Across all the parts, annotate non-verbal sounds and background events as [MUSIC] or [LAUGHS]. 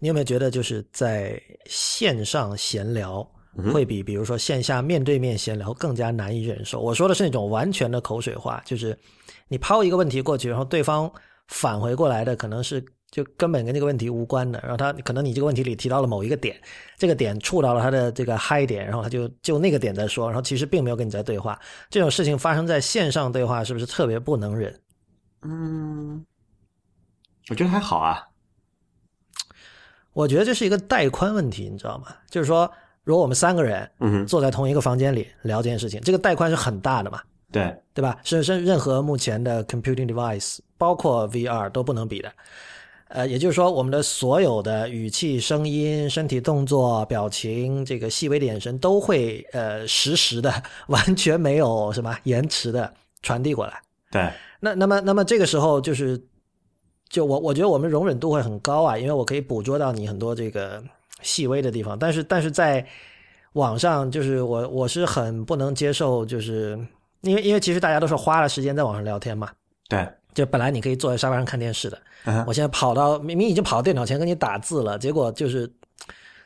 你有没有觉得就是在线上闲聊会比比如说线下面对面闲聊更加难以忍受？我说的是那种完全的口水话，就是你抛一个问题过去，然后对方返回过来的可能是就根本跟这个问题无关的，然后他可能你这个问题里提到了某一个点，这个点触到了他的这个嗨点，然后他就就那个点在说，然后其实并没有跟你在对话。这种事情发生在线上对话，是不是特别不能忍？嗯，我觉得还好啊。我觉得这是一个带宽问题，你知道吗？就是说，如果我们三个人嗯坐在同一个房间里聊这件事情，这个带宽是很大的嘛，对，对吧？是是任何目前的 computing device，包括 VR 都不能比的。呃，也就是说，我们的所有的语气、声音、身体动作、表情，这个细微的眼神，都会呃实时的、完全没有什么延迟的传递过来。对，那那么那么这个时候就是，就我我觉得我们容忍度会很高啊，因为我可以捕捉到你很多这个细微的地方，但是但是在网上，就是我我是很不能接受，就是因为因为其实大家都是花了时间在网上聊天嘛，对，就本来你可以坐在沙发上看电视的，我现在跑到明明已经跑到电脑前跟你打字了，结果就是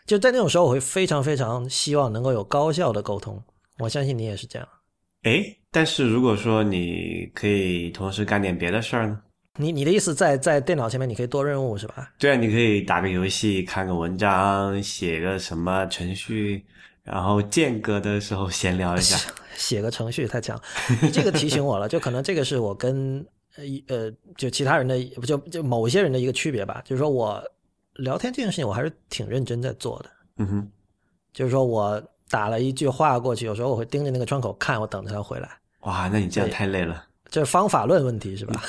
就在那种时候，我会非常非常希望能够有高效的沟通。我相信你也是这样。诶，但是如果说你可以同时干点别的事儿呢？你你的意思在在电脑前面你可以多任务是吧？对啊，你可以打个游戏、看个文章、写个什么程序，然后间隔的时候闲聊一下。[LAUGHS] 写个程序太强，你这个提醒我了，就可能这个是我跟呃一呃就其他人的不就就某些人的一个区别吧，就是说我聊天这件事情我还是挺认真在做的，嗯哼，就是说我打了一句话过去，有时候我会盯着那个窗口看，我等着他回来，哇，那你这样太累了。这是方法论问题是吧？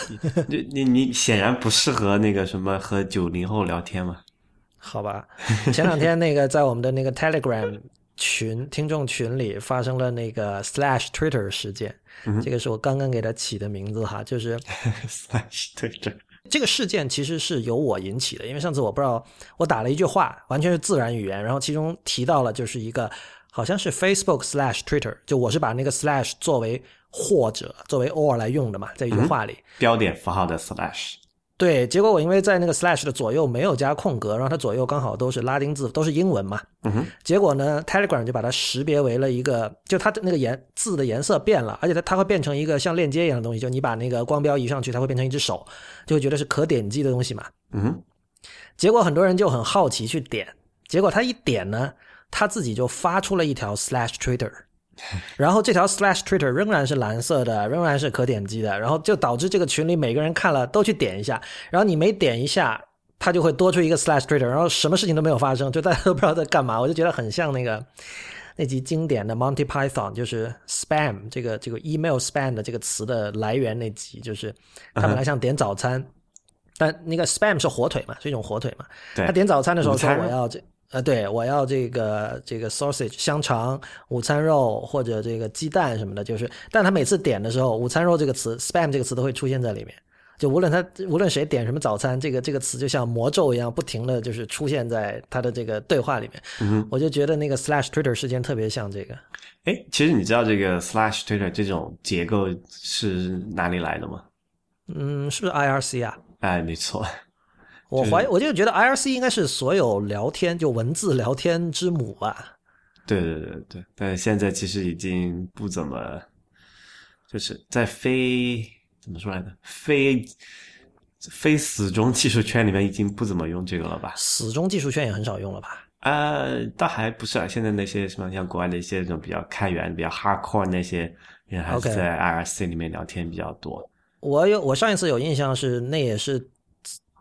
你你你显然不适合那个什么和九零后聊天嘛。好吧，前两天那个在我们的那个 Telegram 群听众群里发生了那个 Slash Twitter 事件，这个是我刚刚给他起的名字哈，就是。[LAUGHS] slash Twitter，这个事件其实是由我引起的，因为上次我不知道我打了一句话，完全是自然语言，然后其中提到了就是一个好像是 Facebook slash Twitter，就我是把那个 slash 作为或者作为 or 来用的嘛，在一句话里。标点符号的 slash。对，结果我因为在那个 slash 的左右没有加空格，然后它左右刚好都是拉丁字，都是英文嘛。嗯哼，结果呢，Telegram 就把它识别为了一个，就它的那个颜字的颜色变了，而且它它会变成一个像链接一样的东西，就你把那个光标移上去，它会变成一只手，就会觉得是可点击的东西嘛。嗯哼，结果很多人就很好奇去点，结果他一点呢，他自己就发出了一条 slash Twitter，然后这条 slash Twitter 仍然是蓝色的，仍然是可点击的，然后就导致这个群里每个人看了都去点一下，然后你每点一下，它就会多出一个 slash Twitter，然后什么事情都没有发生，就大家都不知道在干嘛，我就觉得很像那个那集经典的 Monty Python，就是 spam 这个这个 email spam 的这个词的来源那集，就是他本来想点早餐。但那个 spam 是火腿嘛，是一种火腿嘛。对。他点早餐的时候说我要这呃，对我要这个这个 sausage 香肠、午餐肉或者这个鸡蛋什么的，就是，但他每次点的时候，午餐肉这个词 spam 这个词都会出现在里面。就无论他无论谁点什么早餐，这个这个词就像魔咒一样，不停的就是出现在他的这个对话里面。嗯我就觉得那个 slash Twitter 事件特别像这个。哎，其实你知道这个 slash Twitter 这种结构是哪里来的吗？嗯，是不是 IRC 啊？哎，没错，我怀疑，我就觉得 IRC 应该是所有聊天就文字聊天之母吧。对对对对，但是现在其实已经不怎么，就是在非怎么说来着，非非死忠技术圈里面已经不怎么用这个了吧？死忠技术圈也很少用了吧？呃，倒还不是啊，现在那些什么像国外的一些这种比较开源、比较 hardcore 那些人，还是在 IRC 里面聊天比较多。我有，我上一次有印象是那也是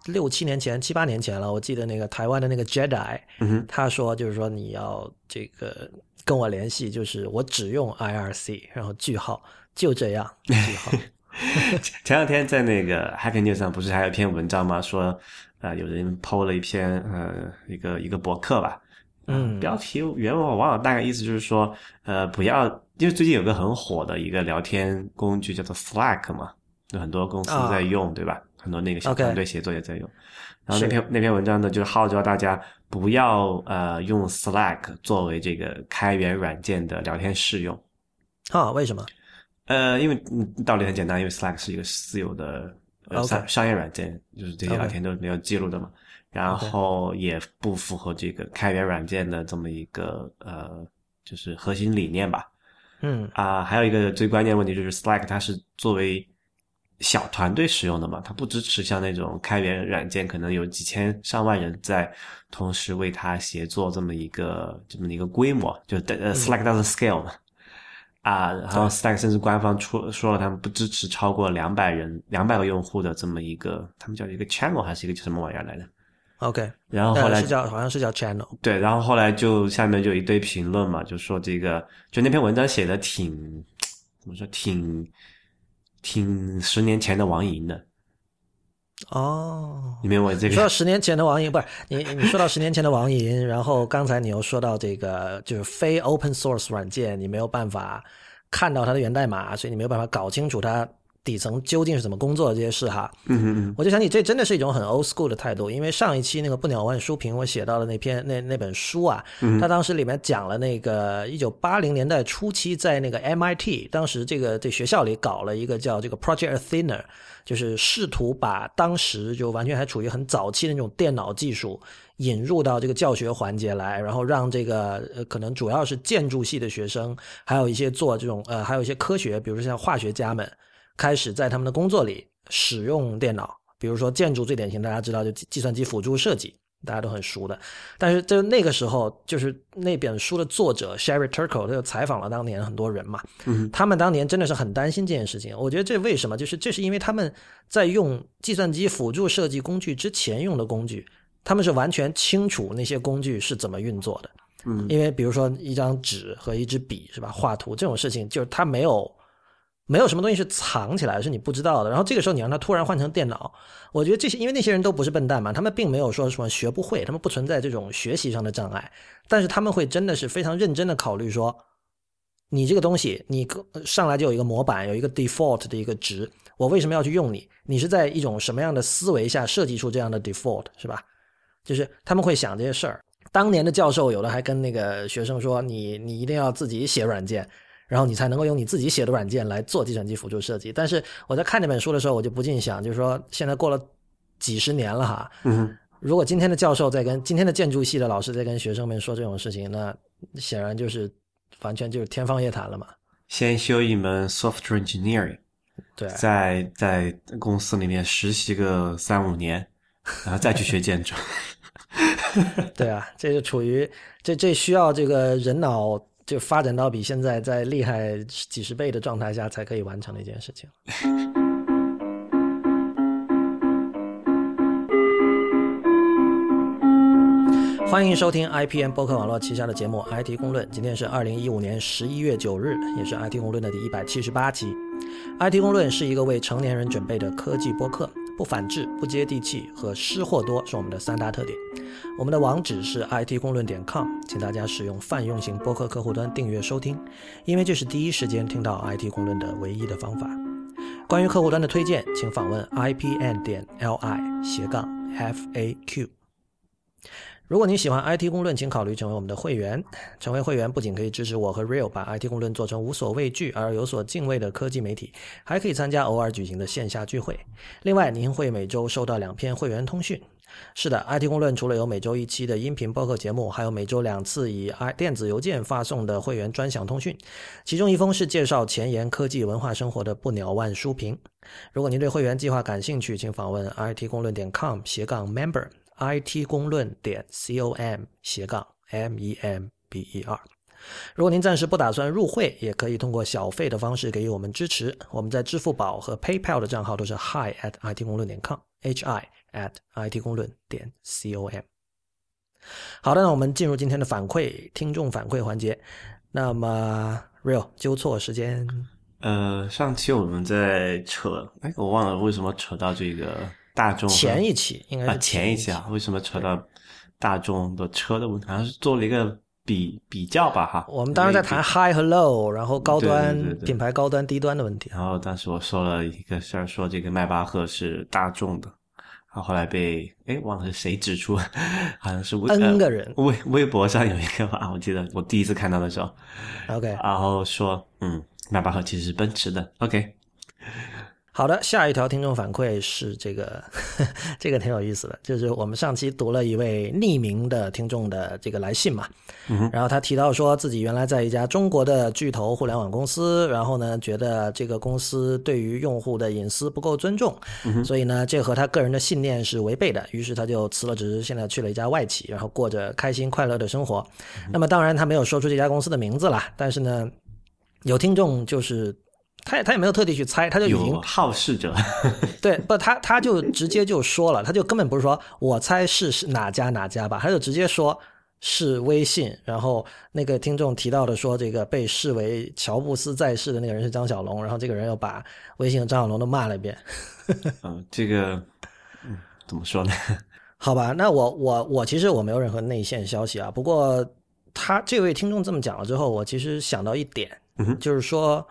六七年前、七八年前了。我记得那个台湾的那个 Jedi，他说就是说你要这个跟我联系，就是我只用 IRC，然后句号，就这样句号。[LAUGHS] 前两天在那个 Hacker News 上不是还有一篇文章吗？说呃有人 PO 了一篇呃一个一个博客吧，嗯标题原文我忘了，大概意思就是说呃不要，因为最近有个很火的一个聊天工具叫做 Slack 嘛，有很多公司在用，对吧？很多那个小团队协作也在用。然后那篇那篇文章呢，就是号召大家不要呃用 Slack 作为这个开源软件的聊天试用。啊，为什么？呃，因为嗯道理很简单，因为 Slack 是一个私有的商商业软件，就是这些聊天都是没有记录的嘛。然后也不符合这个开源软件的这么一个呃，就是核心理念吧。嗯啊，还有一个最关键问题就是 Slack 它是作为小团队使用的嘛，它不支持像那种开源软件，可能有几千上万人在同时为它协作这么一个这么一个规模，就呃 Slack doesn't scale 嘛。啊，然后 Slack 甚至官方出说了，他们不支持超过两百人、两百个用户的这么一个，他们叫一个 channel 还是一个什么玩意儿来的？，OK，然后后来呃是叫好像是叫 channel，对，然后后来就下面就一堆评论嘛，就说这个就那篇文章写的挺怎么说，挺挺十年前的王银的。哦。你明白我这个？说到十年前的王银，不是你，你说到十年前的王银，然后刚才你又说到这个就是非 open source 软件，你没有办法看到它的源代码，所以你没有办法搞清楚它底层究竟是怎么工作的这些事哈。嗯嗯嗯，我就想起这真的是一种很 old school 的态度，因为上一期那个不鸟万书评我写到的那篇那那本书啊，他当时里面讲了那个一九八零年代初期在那个 MIT，当时这个这学校里搞了一个叫这个 Project Athena，就是试图把当时就完全还处于很早期的那种电脑技术引入到这个教学环节来，然后让这个呃可能主要是建筑系的学生，还有一些做这种呃还有一些科学，比如说像化学家们。开始在他们的工作里使用电脑，比如说建筑最典型，大家知道就计计算机辅助设计，大家都很熟的。但是就那个时候，就是那本书的作者 Sherry Turkle，他就采访了当年很多人嘛，嗯，他们当年真的是很担心这件事情。我觉得这为什么？就是这是因为他们在用计算机辅助设计工具之前用的工具，他们是完全清楚那些工具是怎么运作的。嗯，因为比如说一张纸和一支笔是吧，画图这种事情，就是他没有。没有什么东西是藏起来是你不知道的。然后这个时候你让他突然换成电脑，我觉得这些因为那些人都不是笨蛋嘛，他们并没有说什么学不会，他们不存在这种学习上的障碍，但是他们会真的是非常认真的考虑说，你这个东西你上来就有一个模板，有一个 default 的一个值，我为什么要去用你？你是在一种什么样的思维下设计出这样的 default 是吧？就是他们会想这些事儿。当年的教授有的还跟那个学生说，你你一定要自己写软件。然后你才能够用你自己写的软件来做计算机辅助设计。但是我在看这本书的时候，我就不禁想，就是说现在过了几十年了哈，嗯，如果今天的教授在跟今天的建筑系的老师在跟学生们说这种事情，那显然就是完全就是天方夜谭了嘛。先修一门 software engineering，对，在在公司里面实习个三五年，[LAUGHS] 然后再去学建筑。[LAUGHS] 对啊，这就处于这这需要这个人脑。就发展到比现在在厉害几十倍的状态下，才可以完成的一件事情。[LAUGHS] 欢迎收听 IPM 播客网络旗下的节目《IT 公论》，今天是二零一五年十一月九日，也是 IT 公论的第一百七十八期。IT 公论是一个为成年人准备的科技播客，不反制、不接地气和失货多是我们的三大特点。我们的网址是 it 公论点 com，请大家使用泛用型播客客户端订阅收听，因为这是第一时间听到 IT 公论的唯一的方法。关于客户端的推荐，请访问 ipn 点 li 斜杠 faq。如果您喜欢 IT 公论，请考虑成为我们的会员。成为会员不仅可以支持我和 Real 把 IT 公论做成无所畏惧而有所敬畏的科技媒体，还可以参加偶尔举行的线下聚会。另外，您会每周收到两篇会员通讯。是的，IT 公论除了有每周一期的音频播客节目，还有每周两次以 i 电子邮件发送的会员专享通讯。其中一封是介绍前沿科技文化生活的不鸟万书评。如果您对会员计划感兴趣，请访问 it 公论点 com 斜杠 member。It 公论点 com 斜杠 m e m b e r。如果您暂时不打算入会，也可以通过小费的方式给予我们支持。我们在支付宝和 PayPal 的账号都是 hi at it 公论点 com，h i at it 公论点 com。好的，那我们进入今天的反馈听众反馈环节。那么 real 纠错时间，呃，上期我们在扯，哎，我忘了为什么扯到这个。大众前一期应该是前一期啊？为什么扯到大众的车的问题？好像是做了一个比比较吧，哈。我们当时在谈 high 和 low，然后高端品牌高端低端的问题。然后当时我说了一个事儿，说这个迈巴赫是大众的，然后后来被哎忘了是谁指出，[LAUGHS] 好像是 N 个人微微博上有一个吧，我记得我第一次看到的时候，OK，然后说嗯，迈巴赫其实是奔驰的，OK。好的，下一条听众反馈是这个，[LAUGHS] 这个挺有意思的，就是我们上期读了一位匿名的听众的这个来信嘛，然后他提到说自己原来在一家中国的巨头互联网公司，然后呢觉得这个公司对于用户的隐私不够尊重，所以呢这和他个人的信念是违背的，于是他就辞了职，现在去了一家外企，然后过着开心快乐的生活。那么当然他没有说出这家公司的名字啦，但是呢有听众就是。他也他也没有特地去猜，他就已经好事者，[LAUGHS] 对不？他他就直接就说了，他就根本不是说我猜是是哪家哪家吧，他就直接说是微信。然后那个听众提到的说，这个被视为乔布斯在世的那个人是张小龙，然后这个人又把微信和张小龙都骂了一遍。[LAUGHS] 嗯，这个嗯怎么说呢？[LAUGHS] 好吧，那我我我其实我没有任何内线消息啊。不过他这位听众这么讲了之后，我其实想到一点，就是说。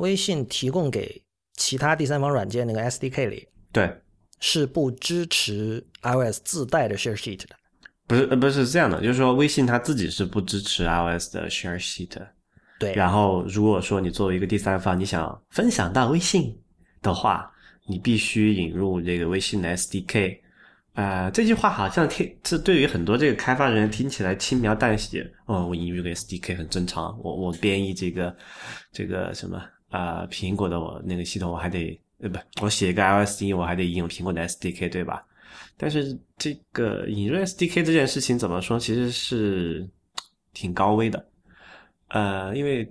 微信提供给其他第三方软件那个 SDK 里，对，是不支持 iOS 自带的 Share Sheet 的。不是，呃，不是这样的，就是说微信它自己是不支持 iOS 的 Share Sheet。对。然后，如果说你作为一个第三方，你想分享到微信的话，你必须引入这个微信的 SDK。啊，这句话好像听这对于很多这个开发人员听起来轻描淡写。哦，我引入个 SDK 很正常，我我编译这个这个什么。啊，苹果的我那个系统我还得呃不，我写一个 iOS 我还得引用苹果的 SDK 对吧？但是这个引入 SDK 这件事情怎么说，其实是挺高危的。呃，因为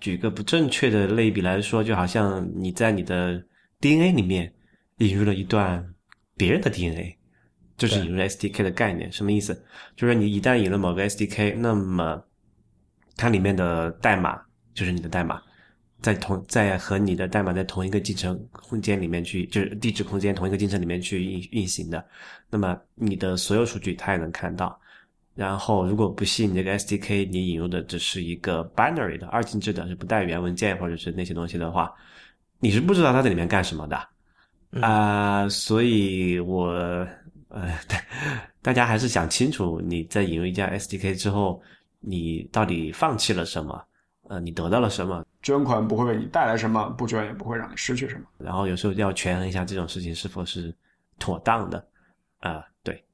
举个不正确的类比来说，就好像你在你的 DNA 里面引入了一段别人的 DNA，就是引入 SDK 的概念，什么意思？就是你一旦引入某个 SDK，那么它里面的代码就是你的代码。在同在和你的代码在同一个进程空间里面去，就是地址空间同一个进程里面去运运行的，那么你的所有数据它也能看到。然后，如果不信你这个 SDK 你引入的只是一个 binary 的二进制的，是不带原文件或者是那些东西的话，你是不知道它在里面干什么的啊。所以，我呃，[LAUGHS] 大家还是想清楚，你在引入一家 SDK 之后，你到底放弃了什么？呃，你得到了什么？捐款不会为你带来什么，不捐也不会让你失去什么。然后有时候要权衡一下这种事情是否是妥当的。啊，对。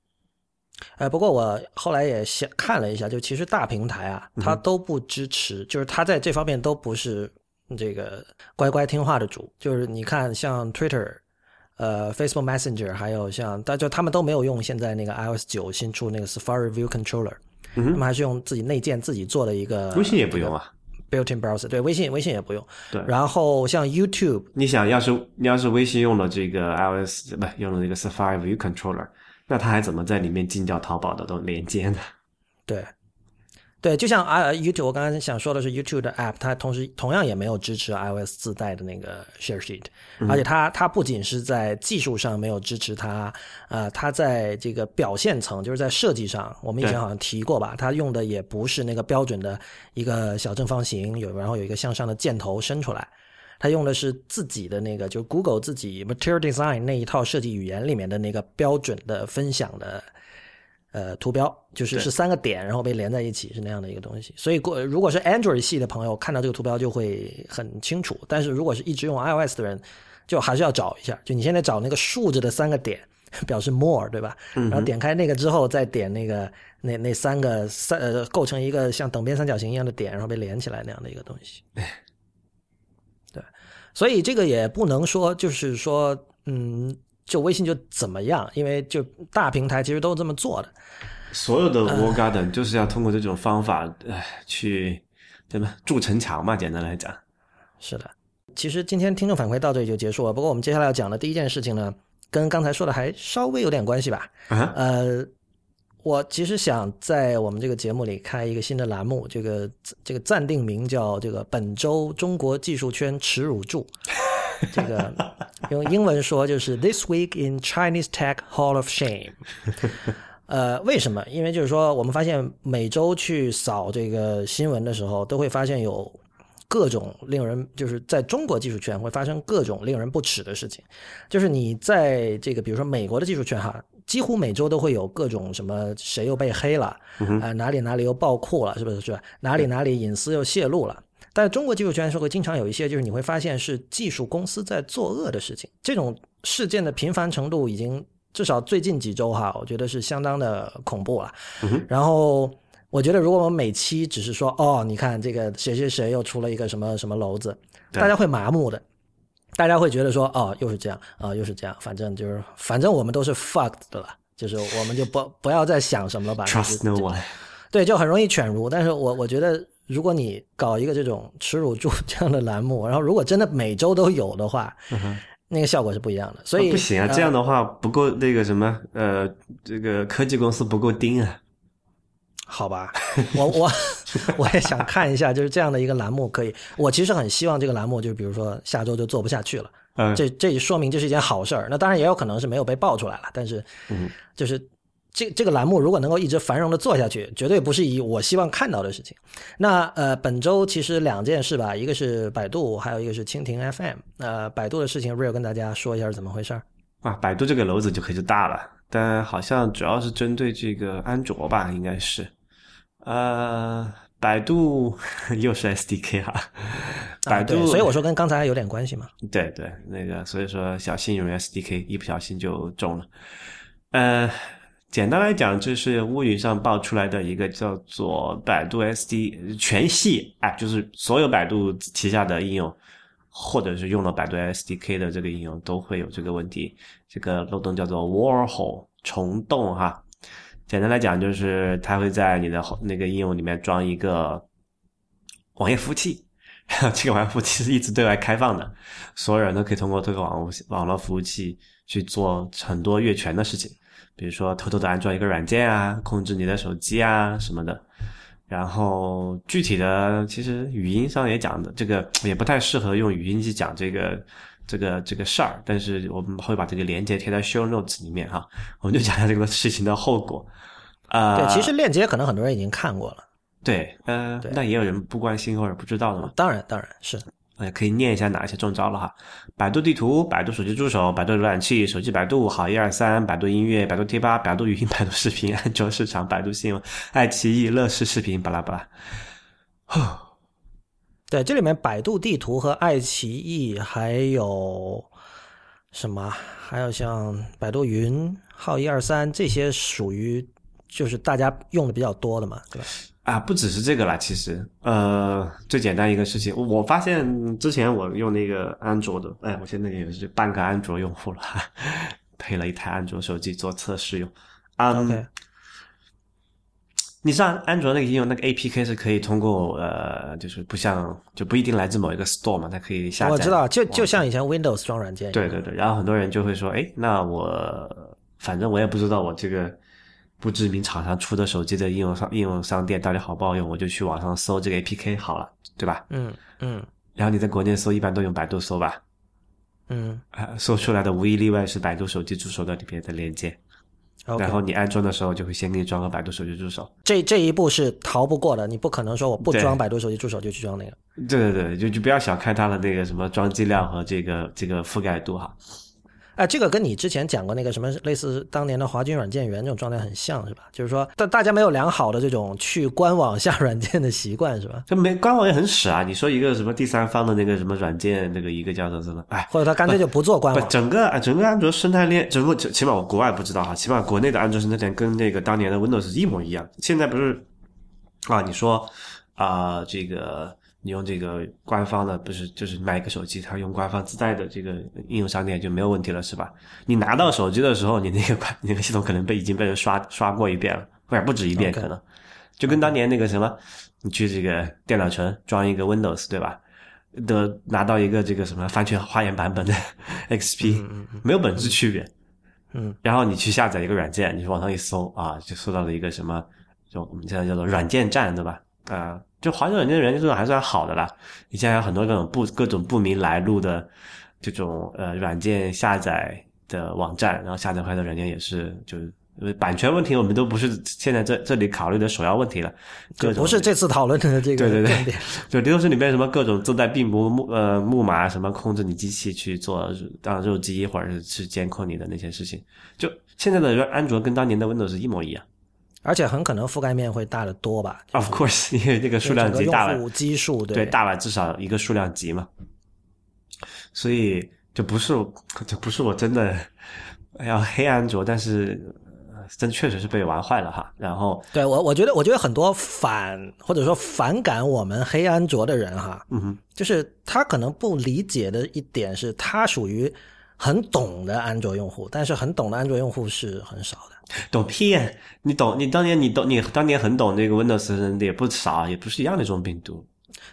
呃，不过我后来也想看了一下，就其实大平台啊，它都不支持，就是它在这方面都不是这个乖乖听话的主。就是你看，像 Twitter、呃 Facebook Messenger，还有像，但就他们都没有用现在那个 iOS 九新出那个 Safari View Controller，他们还是用自己内建自己做的一个。微信也不用啊。Built-in browser，对微信，微信也不用。对，然后像 YouTube，你想要是你要是微信用了这个 iOS，不用了这个 Safari View Controller，那它还怎么在里面进掉淘宝的都连接呢？对。对，就像啊，YouTube，我刚才想说的是 YouTube 的 App，它同时同样也没有支持 iOS 自带的那个 Share Sheet，而且它它不仅是在技术上没有支持它，呃，它在这个表现层，就是在设计上，我们以前好像提过吧，它用的也不是那个标准的一个小正方形，有然后有一个向上的箭头伸出来，它用的是自己的那个，就 Google 自己 Material Design 那一套设计语言里面的那个标准的分享的。呃，图标就是是三个点，然后被连在一起，是那样的一个东西。所以，过如果是 Android 系的朋友看到这个图标就会很清楚。但是如果是一直用 iOS 的人，就还是要找一下。就你现在找那个竖着的三个点，[LAUGHS] 表示 More，对吧？然后点开那个之后，再点那个那那三个三呃构成一个像等边三角形一样的点，然后被连起来那样的一个东西。对，所以这个也不能说就是说，嗯。就微信就怎么样？因为就大平台其实都是这么做的。所有的 Wall Garden 就是要通过这种方法，呃，去对吧？筑城墙嘛，简单来讲。是的，其实今天听众反馈到这里就结束了。不过我们接下来要讲的第一件事情呢，跟刚才说的还稍微有点关系吧。啊。呃，我其实想在我们这个节目里开一个新的栏目，这个这个暂定名叫这个本周中国技术圈耻辱柱。[LAUGHS] 这个用英文说就是 This week in Chinese Tech Hall of Shame。[LAUGHS] 呃，为什么？因为就是说，我们发现每周去扫这个新闻的时候，都会发现有各种令人就是在中国技术圈会发生各种令人不齿的事情。就是你在这个比如说美国的技术圈哈，几乎每周都会有各种什么谁又被黑了啊，哪里哪里又爆库了，是不是？是吧？哪里哪里隐私又泄露了。但中国技术圈是会经常有一些，就是你会发现是技术公司在作恶的事情，这种事件的频繁程度已经至少最近几周哈，我觉得是相当的恐怖了。然后我觉得如果我们每期只是说哦，你看这个谁谁谁又出了一个什么什么篓子，大家会麻木的。大家会觉得说，哦，又是这样啊、又是这样，反正就是，反正我们都是 fucked 的了，就是我们就不不要再想什么了吧。Trust no one。对，就很容易犬儒。但是我我觉得，如果你搞一个这种耻辱柱这样的栏目，然后如果真的每周都有的话，那个效果是不一样的。所以、不行啊，呃这样的话不够那个什么呃，这个科技公司不够盯啊。好吧，我我我也想看一下，就是这样的一个栏目可以。我其实很希望这个栏目，就比如说下周就做不下去了，嗯，这这说明这是一件好事儿。那当然也有可能是没有被爆出来了，但是嗯就是这这个栏目如果能够一直繁荣的做下去，绝对不是以我希望看到的事情。那呃，本周其实两件事吧，一个是百度，还有一个是蜻蜓 FM。呃，百度的事情，Real 跟大家说一下是怎么回事儿。啊，百度这个篓子就可就大了，但好像主要是针对这个安卓吧，应该是。呃，百度 [LAUGHS] 又是 SDK 哈、百啊，度、对，所以我说跟刚才有点关系嘛。对对，那个所以说小心用 SDK，一不小心就中了。呃，简单来讲，这是乌云上爆出来的一个叫做百度 SD 全系，哎，就是所有百度旗下的应用，或者是用了百度 SDK 的这个应用，都会有这个问题。这个漏洞叫做 Warhol 虫洞哈。简单来讲，就是它会在你的那个应用里面装一个网页服务器，[LAUGHS] 这个网页服务器是一直对外开放的，所有人都可以通过这个网网络服务器去做很多越权的事情，比如说偷偷的安装一个软件啊，控制你的手机啊什么的。然后具体的，其实语音上也讲的，这个也不太适合用语音去讲这个这个这个事儿，但是我们会把这个连接贴在 show notes 里面哈，我们就讲一下这个事情的后果。啊、对，其实链接可能很多人已经看过了。对，呃，对那也有人不关心或者不知道的嘛，当然，当然是。呃，可以念一下哪一些中招了哈。百度地图、百度手机助手、百度浏览器、手机百度、好一二三、百度音乐、百度贴吧、百度语音、百度视频、安卓市场、百度新闻、爱奇艺、乐视视频，巴拉巴拉。对，这里面百度地图和爱奇艺还有什么？还有像百度云、号一二三这些属于就是大家用的比较多的嘛，对吧？啊，不只是这个啦，其实，呃，最简单一个事情，我发现之前我用那个安卓的，哎，我现在也是半个安卓用户了，哈 [LAUGHS] 配了一台安卓手机做测试用。嗯 OK 你上安卓那个应用那个 APK 是可以通过呃，就是不像就不一定来自某一个 store 嘛，它可以下载。我知道，就就像以前 Windows 装软件。对对对，然后很多人就会说，哎，那我反正我也不知道我这个不知名厂商出的手机的应用商应用商店到底好不好用，我就去网上搜这个 APK 好了，对吧？嗯嗯然后你在国内搜，一般都用百度搜吧，嗯啊，搜出来的无一例外是百度手机助手的里面的链接。然后你安装的时候就会先给你装个百度手机助手。这这一步是逃不过的，你不可能说我不装百度手机助手就去装那个。对对对，就就不要小看它的那个什么装机量和这个这个覆盖度哈。哎，这个跟你之前讲过那个什么类似当年的华军软件园这种状态很像，是吧？就是说，但大家没有良好的这种去官网下软件的习惯，是吧？这没官网也很屎啊！你说一个什么第三方的那个什么软件，那个一个叫做什么？哎，或者他干脆就不做官不，网。整个整个安卓生态链，整个起码我国外不知道哈，起码国内的安卓生态链跟那个当年的 Windows 一模一样。现在不是啊？你说啊、这个你用这个官方的，不是就是买一个手机，它用官方自带的这个应用商店就没有问题了，是吧？你拿到手机的时候，你那个官你 [LAUGHS] 那个系统可能被已经被人刷刷过一遍了，或者不止一遍可能。就跟当年那个什么，你去这个电脑城装一个 Windows，对吧？的拿到一个这个什么番茄花园版本的 [LAUGHS] XP，、没有本质区别。嗯，然后你去下载一个软件，你往上一搜啊，就搜到了一个什么，就我们现在叫做软件站，对吧？啊、就华为软件的软件这种还算好的啦。你现在有很多各种不各种不明来路的这种呃软件下载的网站，然后下载回来的软件也是就是。呃版权问题我们都不是现在这这里考虑的首要问题了，各种不是这次讨论的这个对对对。[LAUGHS] 就都是里面什么各种自带病毒木呃木马什么控制你机器去做当肉鸡或者是去监控你的那些事情，就现在的安卓跟当年的 Windows 一模一样。而且很可能覆盖面会大得多吧。Of course，[LAUGHS] 因为这个数量级大了用户，基数对，大了至少一个数量级嘛。所以就不是就不是我真的要黑安卓，但是呃真确实是被玩坏了哈。然后对我，我觉得，我觉得很多反或者说反感我们黑安卓的人哈，嗯哼，就是他可能不理解的一点是，他属于很懂的安卓用户，但是很懂的安卓用户是很少的。[LAUGHS] 懂屁呀！你懂，你当年你懂，你当年很懂那个 Windows 的人也不傻，也不是一样的这种病毒。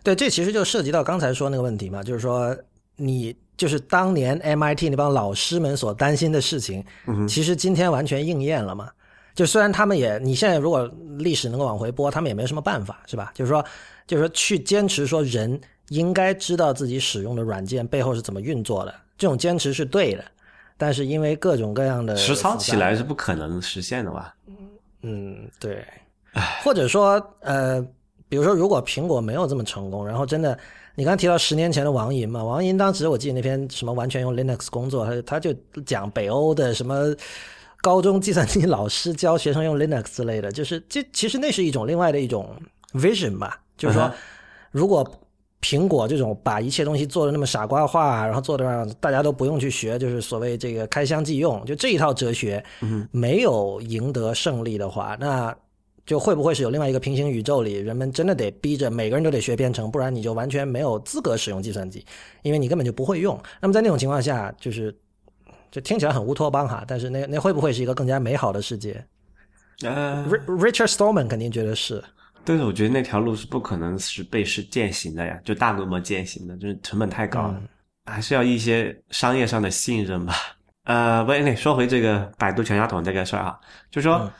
对，这其实就涉及到刚才说那个问题嘛，就是说你就是当年 MIT 那帮老师们所担心的事情，其实今天完全应验了嘛。就虽然他们也，你现在如果历史能够往回拨，他们也没什么办法，是吧？就是说，就是说去坚持说人应该知道自己使用的软件背后是怎么运作的，这种坚持是对的。但是因为各种各样的实操起来是不可能实现的吧？嗯，对，或者说呃，比如说如果苹果没有这么成功，然后真的，你刚刚提到十年前的王银嘛，王银当时我记得那篇什么完全用 Linux 工作，他他就讲北欧的什么高中计算机老师教学生用 Linux 之类的，就是这其实那是一种另外的一种 vision 吧，就是说如果。苹果这种把一切东西做的那么傻瓜化，然后做的让大家都不用去学，就是所谓这个开箱即用，就这一套哲学，没有赢得胜利的话，那就会不会是有另外一个平行宇宙里，人们真的得逼着每个人都得学编程，不然你就完全没有资格使用计算机，因为你根本就不会用。那么在那种情况下，就是就听起来很乌托邦哈，但是那那会不会是一个更加美好的世界呃，？Ri-？Richard Stallman 肯定觉得是。但是我觉得那条路是不可能是被是践行的呀，就大规模践行的，就是成本太高了，还是要一些商业上的信任吧。呃，喂，那说回这个百度全家桶这个事儿啊，就说、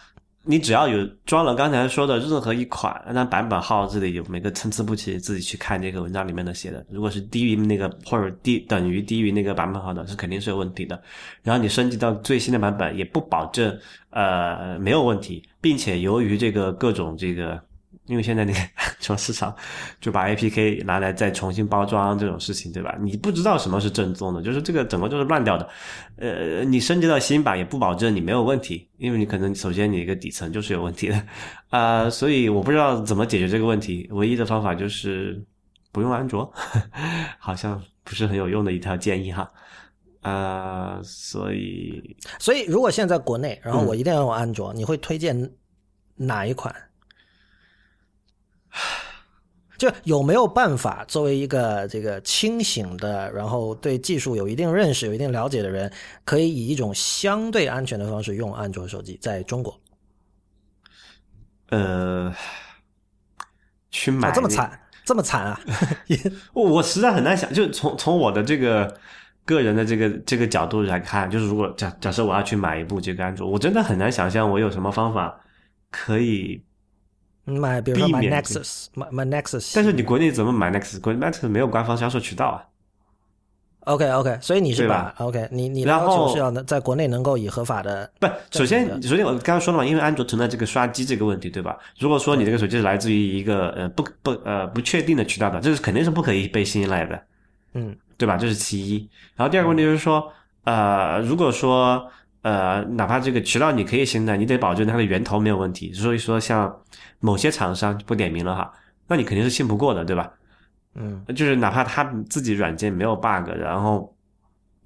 你只要有装了刚才说的任何一款，那版本号这里有每个参差不齐，自己去看这个文章里面的写的，如果是低于那个或者低等于低于那个版本号的，是肯定是有问题的。然后你升级到最新的版本，也不保证呃没有问题，并且由于这个各种这个。因为现在那个说市场就把 APK 拿来再重新包装这种事情，对吧？你不知道什么是正宗的，就是这个整个就是乱掉的。呃，你升级到新版也不保证你没有问题，因为你可能首先你一个底层就是有问题的，啊、所以我不知道怎么解决这个问题。唯一的方法就是不用安卓，[LAUGHS] 好像不是很有用的一条建议哈。啊、所以所以如果现在在国内，然后我一定要用安卓，你会推荐哪一款？[SIGHS] 就有没有办法，作为一个这个清醒的，然后对技术有一定认识、有一定了解的人，可以以一种相对安全的方式用安卓手机，在中国？呃，去买、哦，这么惨，这么惨啊！[LAUGHS] 我我实在很难想，就从从我的这个个人的这个这个角度来看，就是如果假假设我要去买一部这个安卓，我真的很难想象我有什么方法可以。买，比如说买 Nexus，买买 Nexus，但是你国内怎么买 Nexus？国内 Nexus 没有官方销售渠道啊。OK OK，所以你是把吧 OK，你你要然后求是要能在国内能够以合法的不，首先对，首先我刚刚说了嘛，因为安卓存在这个刷机这个问题，对吧？如果说你这个手机是来自于一个呃不不呃不确定的渠道的，这是肯定是不可以被信赖的，嗯对吧？这是其一。然后第二个问题就是说，呃，如果说呃哪怕这个渠道你可以信赖，你得保证它的源头没有问题。所以说，像某些厂商不点名了哈，那你肯定是信不过的，对吧？嗯，就是哪怕他自己软件没有 bug，然后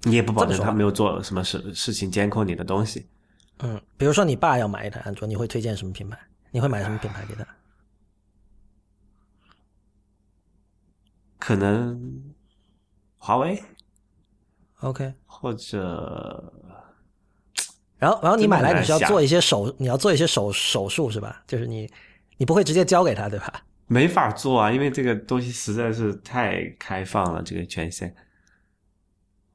你也不保证他没有做什么事事情监控你的东西。嗯，比如说你爸要买一台安卓，你会推荐什么品牌？你会买什么品牌给他？可能华为 OK，或者然后然后你买来你是要做一些手，你要做一些手手术是吧？就是你你不会直接交给他对吧？没法做啊，因为这个东西实在是太开放了，这个权限，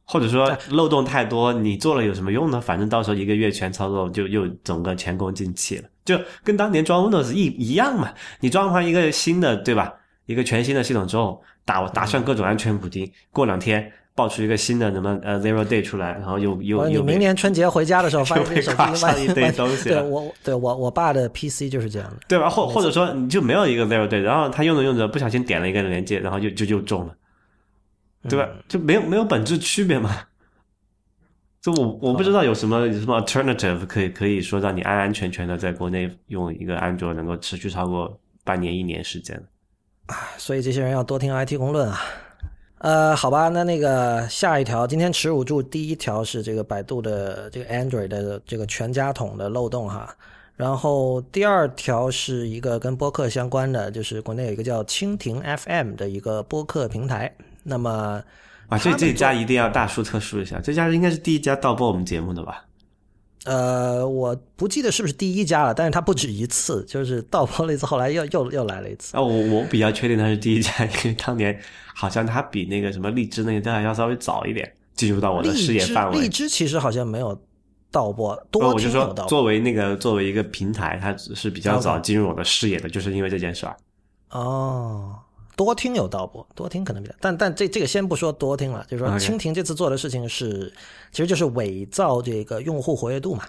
或者说漏洞太多，你做了有什么用呢？反正到时候一个月全操作就又整个前功尽弃了，就跟当年装 Windows 一一样嘛。你装上一个新的，对吧？一个全新的系统之后，打打上各种安全补丁，过两天爆出一个新的什么呃 Zero Day 出来，然后又又你明年春节回家的时候，[LAUGHS] 发现手机挂一堆东西了对我对我我爸的 PC 就是这样的。对吧？或或者说你就没有一个 zero day，然后他用着用着不小心点了一个连接，然后就就就中了，对吧？就没有没有本质区别嘛。就我我不知道有什么有什么 alternative 可以可以说让你安安全全的在国内用一个安卓能够持续超过半年一年时间。所以这些人要多听 IT 公论啊。呃，好吧，那那个下一条，今天耻辱柱第一条是这个百度的这个 Android 的这个全家桶的漏洞哈。然后第二条是一个跟播客相关的，就是国内有一个叫蜻蜓 FM 的一个播客平台。那么啊，这这家一定要大书特书一下，这家应该是第一家盗播我们节目的吧？呃，我不记得是不是第一家了，但是他不止一次，就是盗播了一次，后来又又又来了一次。啊，我我比较确定他是第一家，因为当年好像他比那个什么荔枝那个家要稍微早一点进入到我的视野范围。荔枝其实好像没有盗播，多我就说作为那个作为一个平台，它是比较早进入我的视野的，就是因为这件事儿。哦。多听有道播，多听可能比较，但但这这个先不说多听了，就是说蜻蜓这次做的事情是，其实就是伪造这个用户活跃度嘛。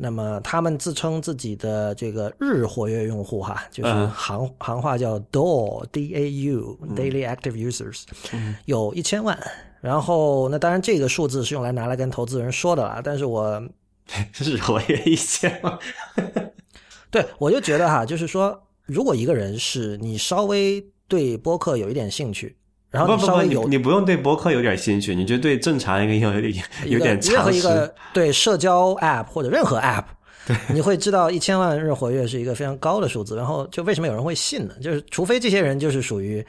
那么他们自称自己的这个日活跃用户哈，就是行行话叫 DAU D A U Daily Active Users，有一千万。然后那当然这个数字是用来拿来跟投资人说的啦，但是我 [LAUGHS] 日活跃一千万，对我就觉得哈，就是说如果一个人是你稍微。对播客有一点兴趣，然后稍微有你不用对播客有点兴趣，你就对正常一个有点有点任何一个对社交 app 或者任何 app，你会知道一千万日活跃是一个非常高的数字。然后就为什么有人会信呢？就是除非这些人就是属于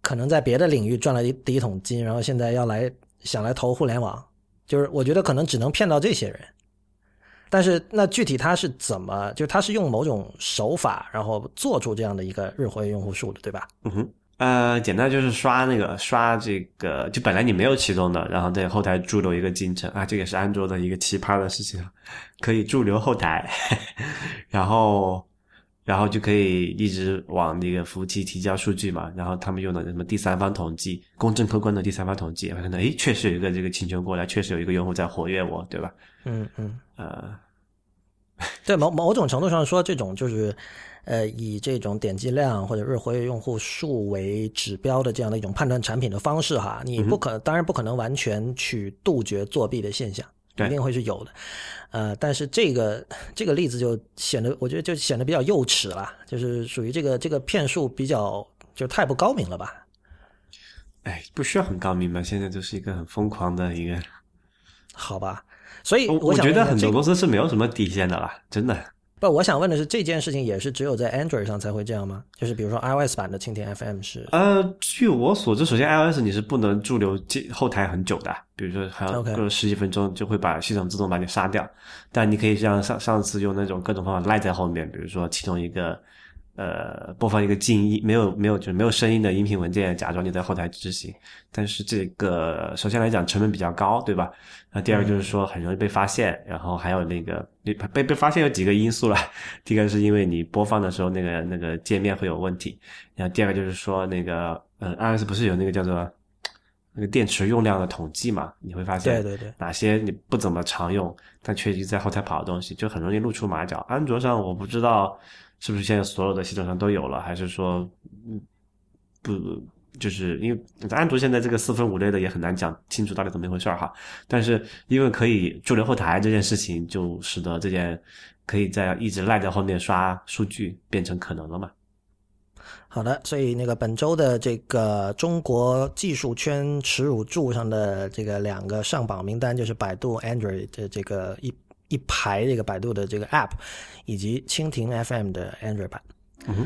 可能在别的领域赚了一第一桶金，然后现在要来想来投互联网，就是我觉得可能只能骗到这些人。但是那具体他是怎么，就是他是用某种手法，然后做出这样的一个日活跃用户数的，对吧？嗯哼，呃，简单就是刷那个刷这个，就本来你没有启动的，然后在后台驻留一个进程啊，这也是安卓的一个奇葩的事情，可以驻留后台，[LAUGHS] 然后然后就可以一直往那个服务器提交数据嘛，然后他们用的什么第三方统计，公正客观的第三方统计，可能诶，确实有一个这个请求过来，确实有一个用户在活跃我，对吧？嗯嗯。呃，[LAUGHS] 对某某种程度上说，这种就是，呃，以这种点击量或者日活跃用户数为指标的这样的一种判断产品的方式哈，你不可当然不可能完全去杜绝作弊的现象，一定会是有的。呃，但是这个 [LAUGHS] 这个例子就显得我觉得就显得比较幼稚了，就是属于这个这个骗术比较就太不高明了吧？哎，不需要很高明吧？现在就是一个很疯狂的一个，好吧。所以我觉得很多公司是没有什么底线的啦，真的。不，我想问的是，这件事情也是只有在 Android 上才会这样吗？就是比如说 iOS 版的蜻蜓 FM 是？呃，据我所知，首先 iOS 你是不能驻留后台很久的，比如说还要过了十几分钟就会把系统自动把你杀掉。但你可以像上上次用那种各种方法赖在后面，比如说其中一个。呃，播放一个静音，没有没有就是没有声音的音频文件，假装你在后台执行。但是这个首先来讲成本比较高，对吧？那第二个就是说很容易被发现，然后还有那个被被被发现有几个因素了。第一个是因为你播放的时候那个那个界面会有问题，然后第二个就是说那个嗯，iOS 不是有那个叫做那个电池用量的统计嘛？你会发现对对对，哪些你不怎么常用，但却一直在后台跑的东西，就很容易露出马脚。安卓上我不知道。是不是现在所有的系统上都有了？还是说，嗯，不，就是因为安卓现在这个四分五裂的也很难讲清楚到底怎么一回事儿哈。但是因为可以驻留后台这件事情，就使得这件可以在一直赖在后面刷数据变成可能了嘛。好的，所以那个本周的这个中国技术圈耻辱柱上的这个两个上榜名单，就是百度 Android 的这个一。一排这个百度的这个 App，以及蜻蜓 FM 的 Android 版。嗯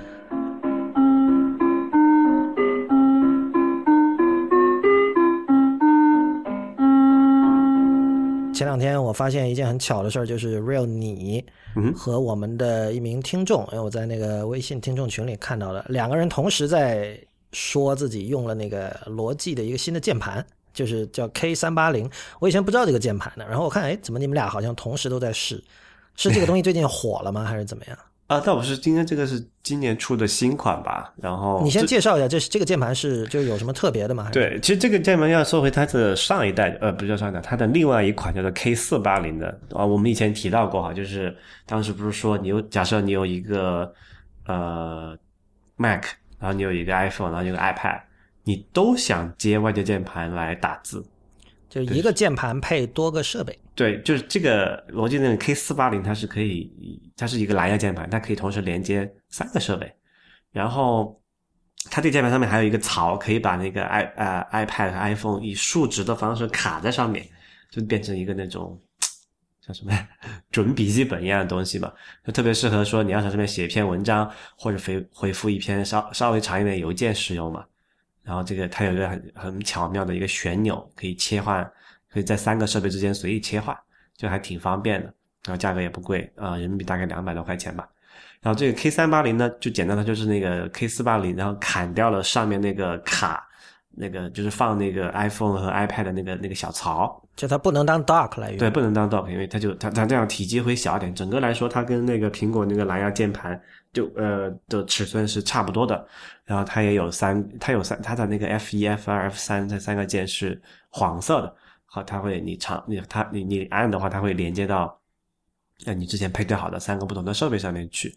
前两天我发现一件很巧的事儿，就是 Real 你和我们的一名听众，因为我在那个微信听众群里看到了，两个人同时在说自己用了那个罗技的一个新的键盘。就是叫 K 三八零，我以前不知道这个键盘的，然后我看，哎，怎么你们俩好像同时都在试？是这个东西最近火了吗？还是怎么样？啊，倒不是，今天这个是今年出的新款吧？然后你先介绍一下，这是这个键盘是就有什么特别的吗？对，其实这个键盘要说回它的上一代，呃，不叫上一代，它的另外一款叫做 K 四八零的啊，我们以前提到过哈，就是当时不是说你有假设你有一个呃 Mac，然后你有一个 iPhone，然后有个 iPad。你都想接外接键盘来打字，就一个键盘配多个设备。对，就是这个罗技那个 K 四八零，它是可以，它是一个蓝牙键盘，它可以同时连接三个设备。然后它这键盘上面还有一个槽，可以把那个 i 呃 iPad 和 iPhone 以竖直的方式卡在上面，就变成一个那种 [TSK] 叫什么 [LAUGHS] 准笔记本一样的东西吧，就特别适合说你要在上面写一篇文章，或者回回复一篇稍稍微长一点邮件使用嘛。然后这个它有一个很很巧妙的一个旋钮，可以切换，可以在三个设备之间随意切换，就还挺方便的。然后价格也不贵啊、人民币大概两百多块钱吧。然后这个 K 三八零呢，就简单的就是那个 K 四八零，然后砍掉了上面那个卡，那个就是放那个 iPhone 和 iPad 的那个那个小槽，就它不能当 dock 来用。对，不能当 dock，因为它就它它这样体积会小一点。整个来说，它跟那个苹果那个蓝牙键盘就呃的尺寸是差不多的。然后它也有三，它有三，它的那个 F 一、F 二、F 三这三个键是黄色的。好，它会你长你它你你按的话，它会连接到呃你之前配对好的三个不同的设备上面去。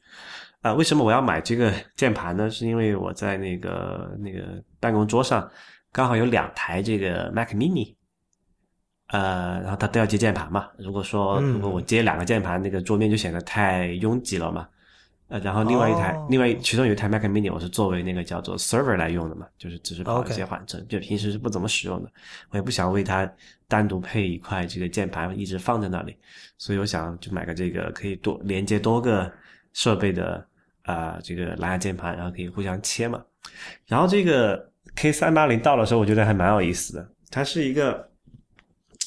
啊、为什么我要买这个键盘呢？是因为我在那个那个办公桌上刚好有两台这个 Mac Mini。呃，然后它都要接键盘嘛。如果说嗯如果我接两个键盘，那个桌面就显得太拥挤了嘛。呃，然后另外一台，哦另外其中有一台 Mac Mini，我是作为那个叫做 server 来用的嘛，就是只是跑一些缓存就平时是不怎么使用的。我也不想为它单独配一块这个键盘一直放在那里，所以我想就买个这个可以多连接多个设备的啊、呃这个蓝牙键盘，然后可以互相切嘛。然后这个 K 三八零到的时候，我觉得还蛮有意思的，它是一个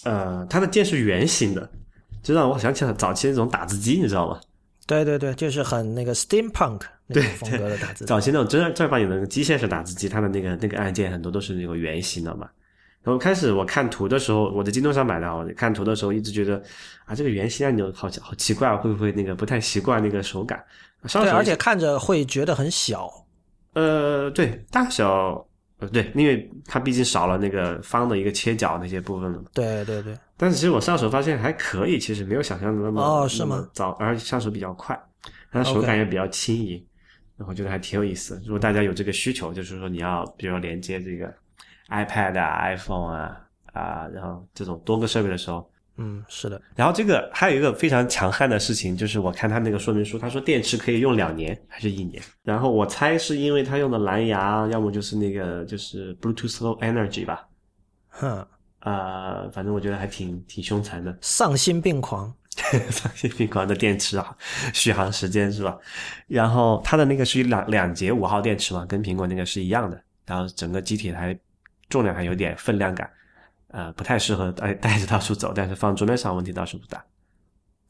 呃，它的键是圆形的，就让我想起了早期那种打字机，你知道吗？对对对，就是很那个 steampunk 那种对风格的打字。早期那种正儿正儿八经的那个机械式打字机，它的那个那个按键很多都是那个圆形的嘛。然后开始我看图的时候，我在京东上买的啊，我看图的时候一直觉得啊，这个圆形按钮好好奇怪，会不会那个不太习惯那个手感？上对，而且看着会觉得很小。呃，对，大小呃对，因为它毕竟少了那个方的一个切角那些部分了嘛。对对对，但是其实我上手发现还可以，其实没有想象的那么哦是吗早，而且上手比较快，它手 OK 感也比较轻盈，然后我觉得还挺有意思的。如果大家有这个需求，就是说你要比如连接这个 iPad 啊、iPhone 啊啊，然后这种多个设备的时候，嗯，是的。然后这个还有一个非常强悍的事情，就是我看他那个说明书，他说电池可以用两年还是一年。然后我猜是因为他用的蓝牙，要么就是那个就是 Bluetooth Low Energy 吧。哼，呃，反正我觉得还挺挺凶残的。丧心病狂。[LAUGHS] 丧心病狂的电池啊，续航时间是吧？然后它的那个是两两节五号电池嘛，跟苹果那个是一样的。然后整个机体还重量还有点分量感，呃，不太适合带带着到处走，但是放桌面上问题倒是不大。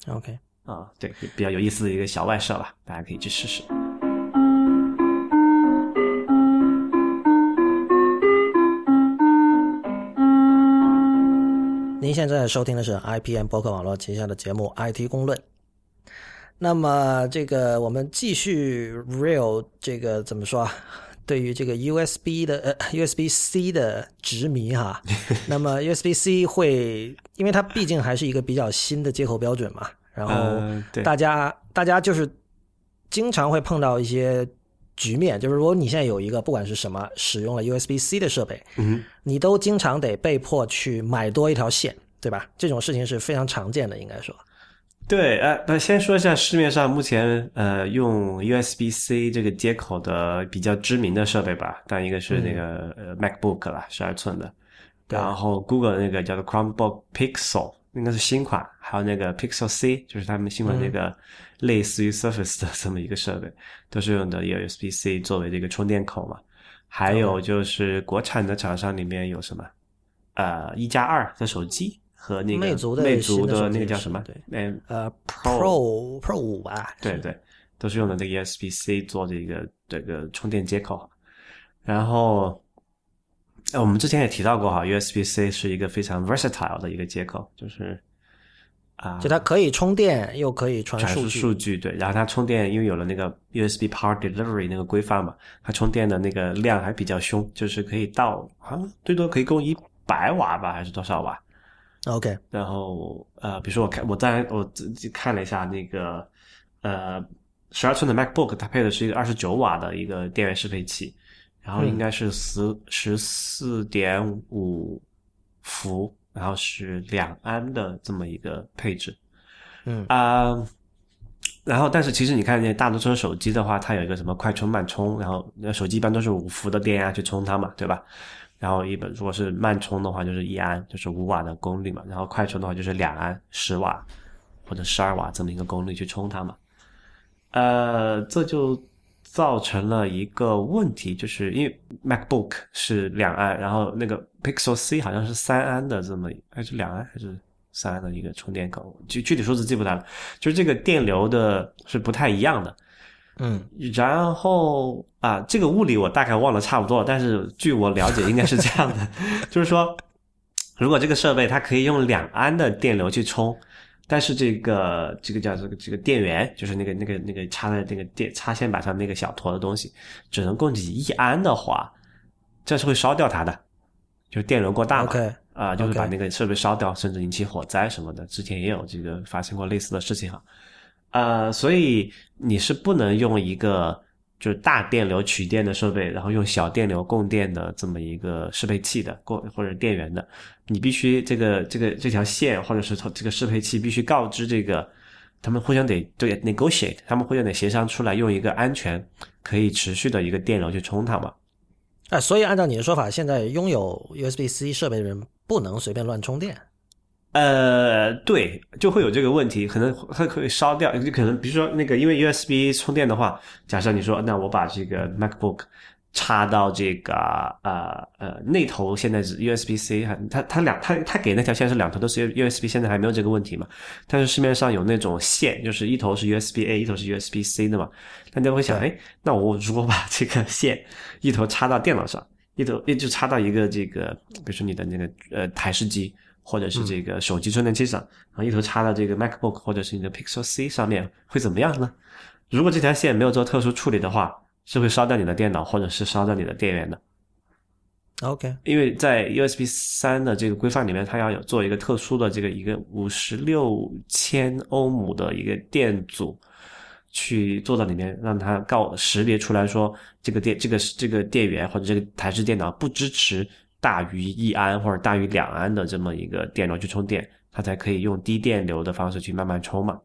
OK，啊、对，比较有意思的一个小外设吧，大家可以去试试。您现在收听的是 IPM 博客网络旗下的节目《IT 公论》。那么，这个我们继续 Real 这个怎么说啊？[LAUGHS] 对于这个 USB 的呃 USB C 的执迷哈，[LAUGHS] 那么 USB C 会，因为它毕竟还是一个比较新的接口标准嘛，然后大家大家就是经常会碰到一些局面，就是如果你现在有一个不管是什么使用了 USB C 的设备，嗯你都经常得被迫去买多一条线，对吧？这种事情是非常常见的，应该说。对，呃，那先说一下市面上目前呃用 USB-C 这个接口的比较知名的设备吧，但一个是那个、呃 MacBook 啦，十二寸的，然后 Google 那个叫做 Chromebook Pixel 应该是新款，还有那个 Pixel C，就是他们新款那个类似于 Surface 的这么一个设备，都是用的 USB-C 作为这个充电口嘛。还有就是国产的厂商里面有什么？呃，一加二的手机和那个魅族的魅族的那个叫什么？对嗯，呃，Pro Pro 五吧，对对，都是用的那个 USB-C 做这个这个充电接口。然后，呃我们之前也提到过哈，USB-C 是一个非常 versatile 的一个接口，就是啊，就它可以充电又可以传数据。数据对，然后它充电因为有了那个 USB Power Delivery 那个规范嘛，它充电的那个量还比较凶，就是可以到好像最多可以供一百瓦吧，还是多少瓦？OK，然后呃，比如说我看我当然我自己看了一下那个呃十二寸的 MacBook，它配的是一个二十九瓦的一个电源适配器，然后应该是十十四点五伏然后是两安的这么一个配置。嗯啊、然后但是其实你看那大多数手机的话，它有一个什么快充慢充，然后那手机一般都是五伏的电压去充它嘛，对吧？然后一本如果是慢充的话，就是一安，就是五瓦的功率嘛，然后快充的话就是两安，十瓦或者十二瓦这么一个功率去充它嘛。呃，这就造成了一个问题，就是因为 MacBook 是两安，然后那个 Pixel C 好像是三安的这么，还是两安还是三安的一个充电口，具具体数字记不得了，就是这个电流的是不太一样的。嗯然后啊，这个物理我大概忘了差不多了，但是据我了解，应该是这样的，就是说，如果这个设备它可以用两安的电流去充，但是这个这个叫这个这个电源，就是那个那个那个插在那个电插线板上那个小坨的东西，只能供给一安的话，这是会烧掉它的，就是电流过大嘛。啊，就是把那个设备烧掉，甚至引起火灾什么的。之前也有这个发生过类似的事情哈。呃，所以你是不能用一个就是大电流取电的设备，然后用小电流供电的这么一个适配器的，或或者电源的，你必须这个这个这条线或者是这个适配器必须告知这个，他们互相得对 negotiate，他们互相得协商出来，用一个安全可以持续的一个电流去充它嘛。哎，所以按照你的说法，现在拥有 USB-C 设备的人不能随便乱充电。呃，对，就会有这个问题，可能它可以烧掉，就可能比如说那个，因为 USB 充电的话，假设你说，那我把这个 MacBook 插到这个呃呃那头，现在是 USB C，它它两它它给那条线是两头都是 USB，现在还没有这个问题嘛？但是市面上有那种线，就是一头是 USB A，一头是 USB C 的嘛，大家会想，哎，那我如果把这个线一头插到电脑上，一头一就插到一个这个，比如说你的那个呃台式机。或者是这个手机充电器上，然后一头插到这个 MacBook 或者是你的 Pixel C 上面，会怎么样呢？如果这条线没有做特殊处理的话，是会烧掉你的电脑，或者是烧掉你的电源的。OK，因为在 USB 三的这个规范里面，它要有做一个特殊的这个一个五十六千欧姆的一个电阻，去做到里面，让它告识别出来说这个电这个这个电源或者这个台式电脑不支持大于一安或者大于两安的这么一个电流去充电，它才可以用低电流的方式去慢慢充嘛。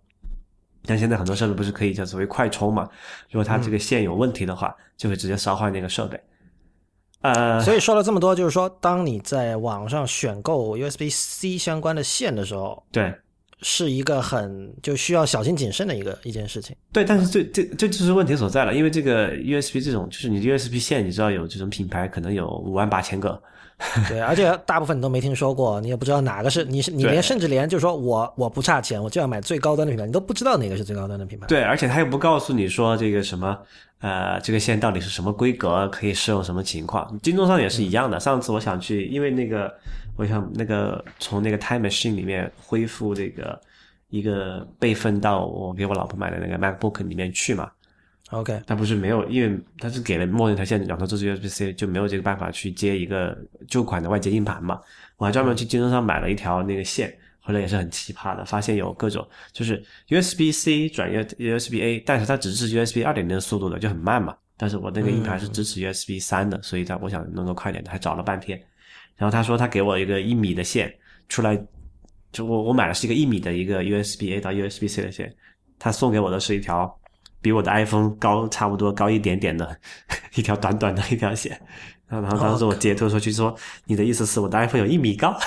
但现在很多设备不是可以叫所谓快充嘛？如果它这个线有问题的话，就会直接烧坏那个设备。呃，所以说了这么多，就是说，当你在网上选购 USB-C 相关的线的时候，对是一个很就需要小心谨慎的一个一件事情。对，但是这这这就是问题所在了，因为这个 USB 这种就是你 USB 线，你知道有这种品牌可能有五万八千个，[LAUGHS] 对，而且大部分你都没听说过，你也不知道哪个是你是你连甚至连就是说我我不差钱，我就要买最高端的品牌，你都不知道哪个是最高端的品牌。对，而且他又不告诉你说这个什么呃这个线到底是什么规格，可以适用什么情况。京东上也是一样的。上次我想去，因为那个我想那个从那个 Time Machine 里面恢复这个一个备份到我给我老婆买的那个 MacBook 里面去嘛，OK，它不是没有，因为它是给了默认条线，两头都是 USB-C，就没有这个办法去接一个旧款的外接硬盘嘛。我还专门去京东上买了一条那个线，后来也是很奇葩的，发现有各种就是 USB-C 转 U USB-A，但是它只支持 USB 二点零的速度的，就很慢嘛。但是我那个硬盘是支持 USB 三的，所以它我想能够快点的，还找了半天。然后他说他给我一个一米的线出来，就我我买的是一个一米的一个 USB-A 到 USB-C 的线，他送给我的是一条比我的 iPhone 高差不多高一点点的 [LAUGHS] 一条短短的 [LAUGHS] 一条线。然后然后当时我截图出去说，你的意思是我的 iPhone 有一米高？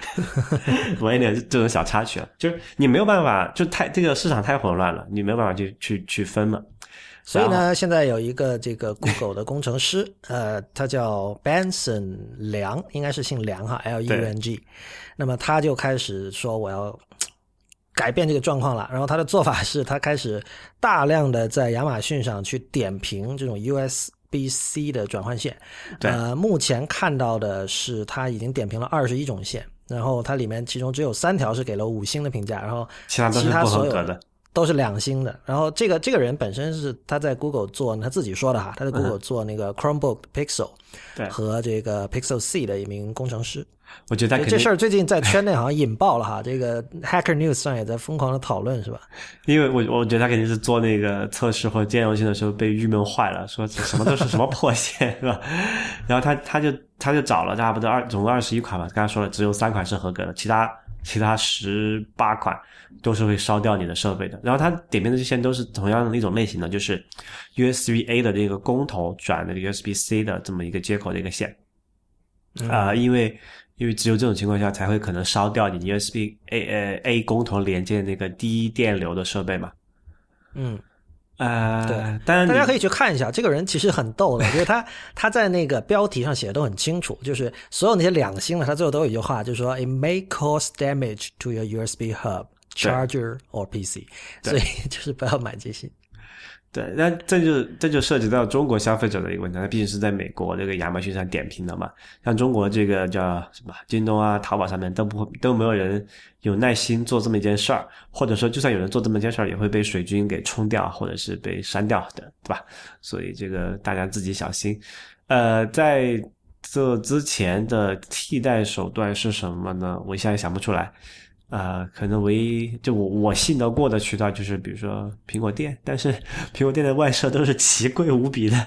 [LAUGHS] 我有点这种小插曲啊，就是你没有办法，就太这个市场太混乱了，你没有办法去去去分嘛。所以呢，现在有一个这个 Google 的工程师，呃，他叫 Benson 梁，应该是姓梁哈，L E U N G。那么他就开始说我要改变这个状况了。然后他的做法是他开始大量的在亚马逊上去点评这种 USB-C 的转换线。对呃，目前看到的是他已经点评了二十一种线，然后它里面其中只有三条是给了五星的评价，然后其他其他所有的。都是两星的。然后这个这个人本身是他在 Google 做，他自己说的哈，他在 Google 做那个 Chromebook Pixel 对和这个 Pixel C 的一名工程师。我觉得这事儿最近在圈内好像引爆了哈，[LAUGHS] 这个 Hacker News 上也在疯狂的讨论，是吧？[LAUGHS] 因为我我觉得他肯定是做那个测试或者兼容性的时候被郁闷坏了，说什么都是什么破线 [LAUGHS] 是吧？然后他他就他就找了差不多二总共二十一款吧，刚才说了只有三款是合格的，其他其他十八款都是会烧掉你的设备的。然后他点评的这些都是同样的一种类型的，就是 USB A 的这个公头转那个 USB C 的这么一个接口的一个线啊、因为。因为只有这种情况下才会可能烧掉你 USB A 呃 A 公头连接那个低电流的设备嘛。嗯，呃，对当然大家可以去看一下，这个人其实很逗的，就是他他在那个标题上写的都很清楚，就是所有那些两星的，他最后都有一句话，就是说 it may cause damage to your USB hub, charger or PC，所以就是不要买这些。对，那这就这就涉及到中国消费者的一个问题，那毕竟是在美国这个亚马逊上点评的嘛，像中国这个叫什么京东啊、淘宝上面都不会都没有人有耐心做这么一件事儿，或者说就算有人做这么一件事儿，也会被水军给冲掉，或者是被删掉的，对吧？所以这个大家自己小心。呃，在这之前的替代手段是什么呢？我一下也想不出来。呃，可能唯一就我我信得过的渠道就是比如说苹果店，但是 [LAUGHS] 苹果店的外设都是奇贵无比的。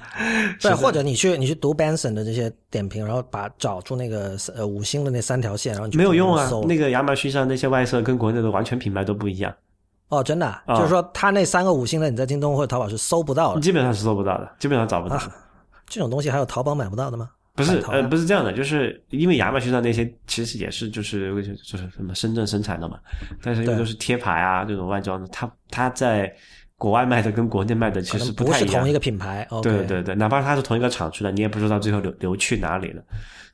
对，或者你去你去读 Benson 的这些点评，然后把找出那个呃五星的那三条线，然后你去没有用啊，那个亚马逊上那些外设跟国内的完全品牌都不一样，哦，真的啊、啊就是说他那三个五星的，你在京东或者淘宝是搜不到的。基本上是搜不到的，基本上找不到的。这种东西还有淘宝买不到的吗？不是呃不是这样的，就是因为亚马逊上那些其实也是就是就是什么深圳生产的嘛，但是因为都是贴牌啊这种外装的，它它在国外卖的跟国内卖的其实不太一样不是同一。个品牌。对对对，哪怕它是同一个厂出的，你也不知道最后流流去哪里了。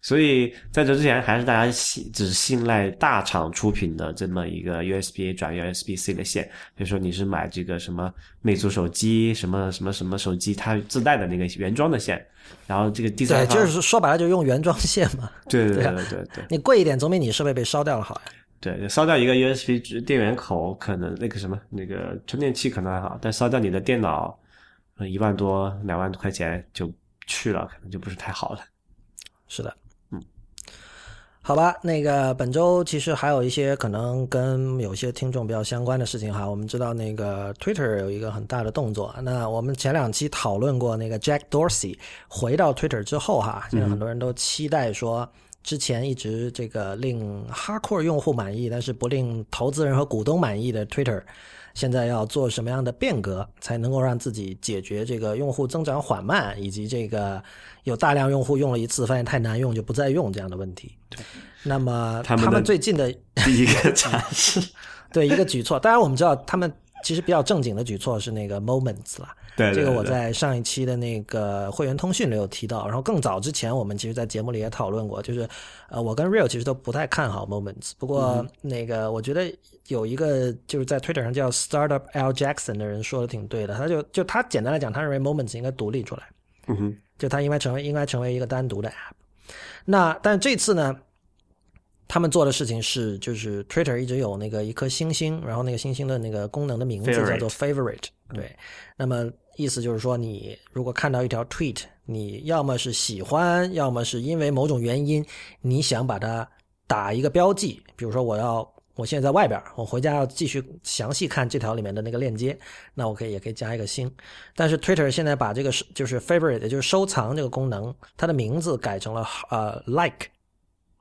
所以在这之前，还是大家信只信赖大厂出品的这么一个 USB A 转 USB C 的线。比如说你是买这个什么魅族手机，什么什么什么手机，它自带的那个原装的线，然后这个第三对，就是说白了就用原装线嘛。[LAUGHS] 对对对啊对对对你贵一点总比你设备被烧掉了好呀。对，烧掉一个 USB 电源口，可能那个什么那个充电器可能还好，但烧掉你的电脑，呃一万多两万多块钱就去了，可能就不是太好了。是的，嗯，好吧，那个本周其实还有一些可能跟有些听众比较相关的事情哈。我们知道那个 Twitter 有一个很大的动作，那我们前两期讨论过那个 Jack Dorsey 回到 Twitter 之后哈，现在很多人都期待说。之前一直这个令哈库尔用户满意，但是不令投资人和股东满意的 Twitter，现在要做什么样的变革，才能够让自己解决这个用户增长缓慢，以及这个有大量用户用了一次发现太难用就不再用这样的问题？那么他们最近的第一个尝试，[LAUGHS] 对一个举措，当然我们知道他们其实比较正经的举措是那个 Moments 啦。对对这个我在上一期的那个会员通讯里有提到，然后更早之前我们其实，在节目里也讨论过，就是呃，我跟 Real 其实都不太看好 Moments，不嗯过那个我觉得有一个就是在 Twitter 上叫 Startup L Jackson 的人说的挺对的，他就就他简单来讲，他认为 Moments 应该独立出来，嗯哼，就他应该成为应该成为一个单独的 app。那但这次呢，他们做的事情是，就是 Twitter 一直有那个一颗星星，然后那个星星的那个功能的名字叫做 Favorite，对，那么意思就是说，你如果看到一条 tweet，你要么是喜欢，要么是因为某种原因，你想把它打一个标记，比如说我要。我现在在外边，我回家要继续详细看这条里面的那个链接，那我可以也可以加一个星。但是 Twitter 现在把这个是就是 favorite，也就是收藏这个功能，它的名字改成了呃 like，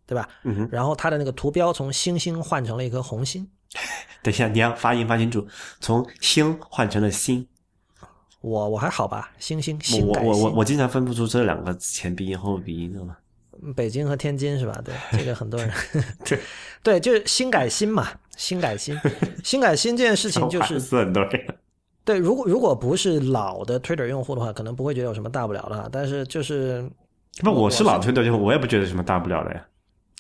对吧？嗯哼。然后它的那个图标从星星换成了一颗红心。[LAUGHS] 等一下，你要发音发清楚，从星换成了心。我我还好吧，星星我星改我我我。我经常分不出这两个前鼻音后鼻音的嘛。北京和天津是吧？对，这个很多人对 [LAUGHS] 对，就是新改新嘛，新改新，[LAUGHS] 新改新这件事情就是很多人。[LAUGHS] 对，如果如果不是老的 Twitter 用户的话，可能不会觉得有什么大不了的哈。但是就是那，我是老 Twitter 用户，我也不觉得有什么大不了的呀。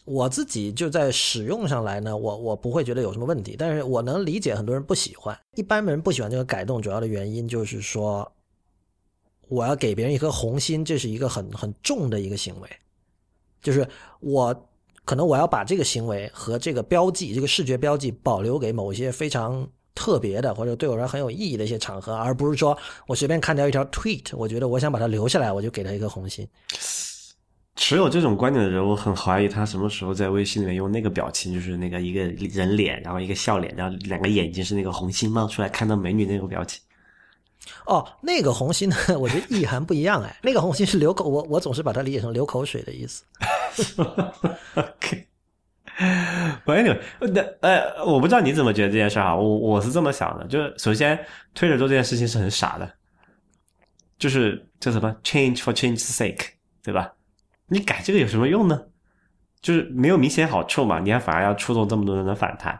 我自己就在使用上来呢，我我不会觉得有什么问题，但是我能理解很多人不喜欢。一般人不喜欢这个改动，主要的原因就是说，我要给别人一颗红心，这是一个很很重的一个行为，就是我可能我要把这个行为和这个标记，这个视觉标记保留给某些非常特别的或者对我来很有意义的一些场合，而不是说我随便看到一条 tweet，我觉得我想把它留下来，我就给他一颗红心。持有这种观点的人，我很怀疑他什么时候在微信里面用那个表情，就是那个一个人脸，然后一个笑脸，然后两个眼睛是那个红心冒出来看到美女那个表情。哦，那个红心呢？[LAUGHS] 我觉得意涵不一样哎。那个红心是流口，我我总是把它理解成流口水的意思。[LAUGHS] OK，[LAUGHS] 我 anyway，那呃，我不知道你怎么觉得这件事啊？我我是这么想的，就是首先推着做这件事情是很傻的，就是叫什么 change for change's sake，对吧？你改这个有什么用呢？就是没有明显好处嘛，你还反而要触动这么多人的反弹。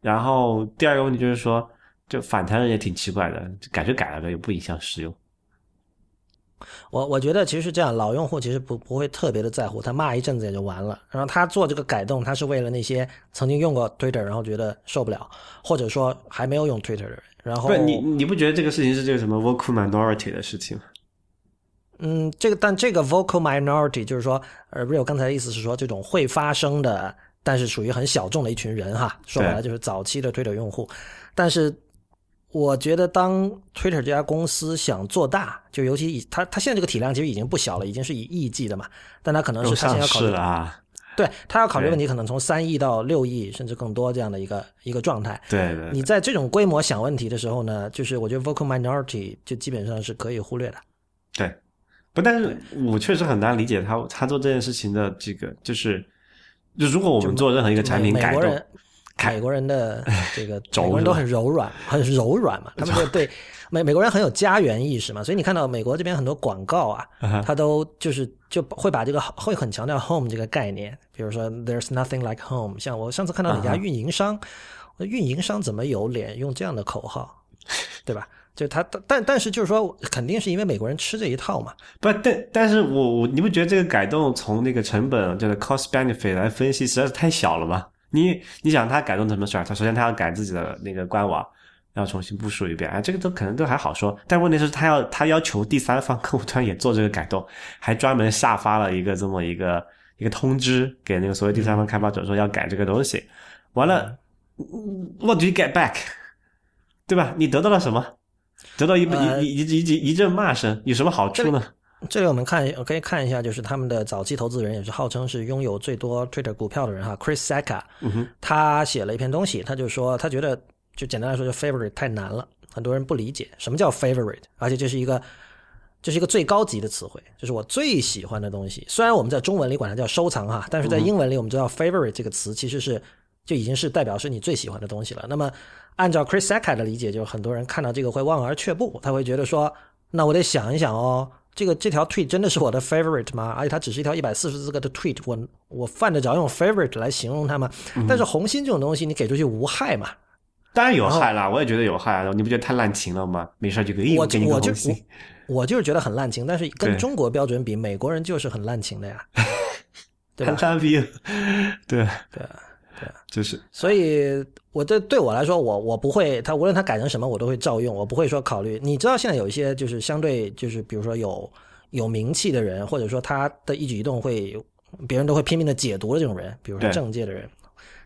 然后第二个问题就是说。就反弹人也挺奇怪的，改就改了呗，也不影响使用。我我觉得其实是这样，老用户其实不不会特别的在乎，他骂一阵子也就完了。然后他做这个改动，他是为了那些曾经用过 Twitter 然后觉得受不了，或者说还没有用 Twitter 的人。然后不，你你不觉得这个事情是这个什么 vocal minority 的事情吗？嗯，这个但这个 vocal minority 就是说，呃，Real 刚才的意思是说，这种会发生的，但是属于很小众的一群人哈。说白了就是早期的 Twitter 用户，但是。我觉得，当 Twitter 这家公司想做大，就尤其以它它现在这个体量其实已经不小了，已经是以亿计的嘛。但它可能是它现在要考虑啊，对，它要考虑问题，可能从三亿到六亿甚至更多这样的一个一个状态。对对。你在这种规模想问题的时候呢，就是我觉得 vocal minority 就基本上是可以忽略的。对，不，但是我确实很难理解他他做这件事情的这个，就是就如果我们做任何一个产品改动。美国人的 [LAUGHS] 这个美国人都很柔软，很柔软嘛。他们就 [LAUGHS] 对美美国人很有家园意识嘛，所以你看到美国这边很多广告啊，他都就是就会把这个会很强调 home 这个概念。比如说 There's nothing like home。像我上次看到哪家运营商，运营商怎么有脸用这样的口号，对吧？就他但但是就是说，肯定是因为美国人吃这一套嘛。不，但但是我我你不觉得这个改动从那个成本就是 cost benefit 来分析实在是太小了吗？你你想他改动什么事儿？他首先他要改自己的那个官网，要重新部署一遍，啊，这个都可能都还好说。但问题是，他要他要求第三方客户端也做这个改动，还专门下发了一个这么一个一个通知给那个所有第三方开发者说要改这个东西。完了，What do you get back？对吧？你得到了什么？得到一一一一一一阵骂声，有什么好处呢？这里我们看，我可以看一下，就是他们的早期投资人，也是号称是拥有最多 Twitter 股票的人哈，Chris Sacca，他写了一篇东西，他就说他觉得，就简单来说，就 favorite 太难了，很多人不理解什么叫 favorite，而且这是一个，这是一个最高级的词汇，就是我最喜欢的东西。虽然我们在中文里管它叫收藏哈，但是在英文里我们知道 favorite 这个词其实是就已经是代表是你最喜欢的东西了。那么按照 Chris Sacca 的理解，就是很多人看到这个会望而却步，他会觉得说，那我得想一想哦。这个这条 tweet 真的是我的 favorite 吗？而且它只是一条一百四十字个的 tweet，我我犯得着用 favorite 来形容它吗？但是红心这种东西，你给出去无害嘛？当然有害啦，我也觉得有害啊！你不觉得太滥情了吗？没事就可以我给你红心。我就是觉得很滥情，但是跟中国标准比，美国人就是很滥情的呀，[LAUGHS] 对吧？对对。对，就是，所以我这对我来说，我我不会，他无论他改成什么，我都会照用，我不会说考虑。你知道现在有一些就是相对就是比如说有有名气的人，或者说他的一举一动会别人都会拼命的解读的这种人，比如说政界的人，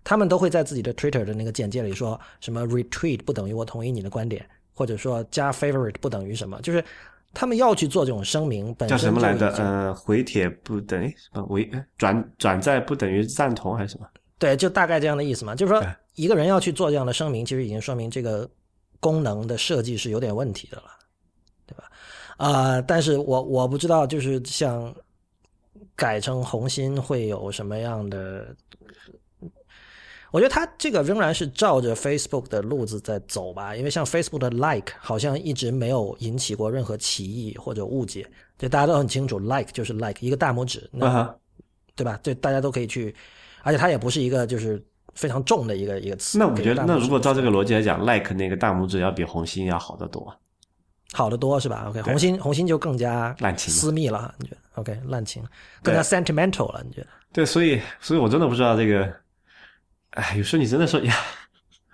他们都会在自己的 Twitter 的那个简介里说什么 retweet 不等于我同意你的观点，或者说加 favorite 不等于什么，就是他们要去做这种声明，本叫什么来着？呃，回帖不等于什么回转转载不等于赞同还是什么？对，就大概这样的意思嘛，就是说一个人要去做这样的声明，其实已经说明这个功能的设计是有点问题的了，对吧？啊，但是我我不知道，就是像改成红心会有什么样的？我觉得他这个仍然是照着 Facebook 的路子在走吧，因为像 Facebook 的 Like 好像一直没有引起过任何歧义或者误解，就大家都很清楚，Like 就是 Like 一个大拇指，那对吧？对，大家都可以去。而且它也不是一个就是非常重的一个一个词。那我觉得，那如果照这个逻辑来讲，like 那个大拇指要比红心要好得多，好得多是吧？OK，红心红心就更加滥情私密了，你觉得？OK，滥情更加 sentimental 了，你觉得？对，所以所以我真的不知道这个，哎，有时候你真的说呀，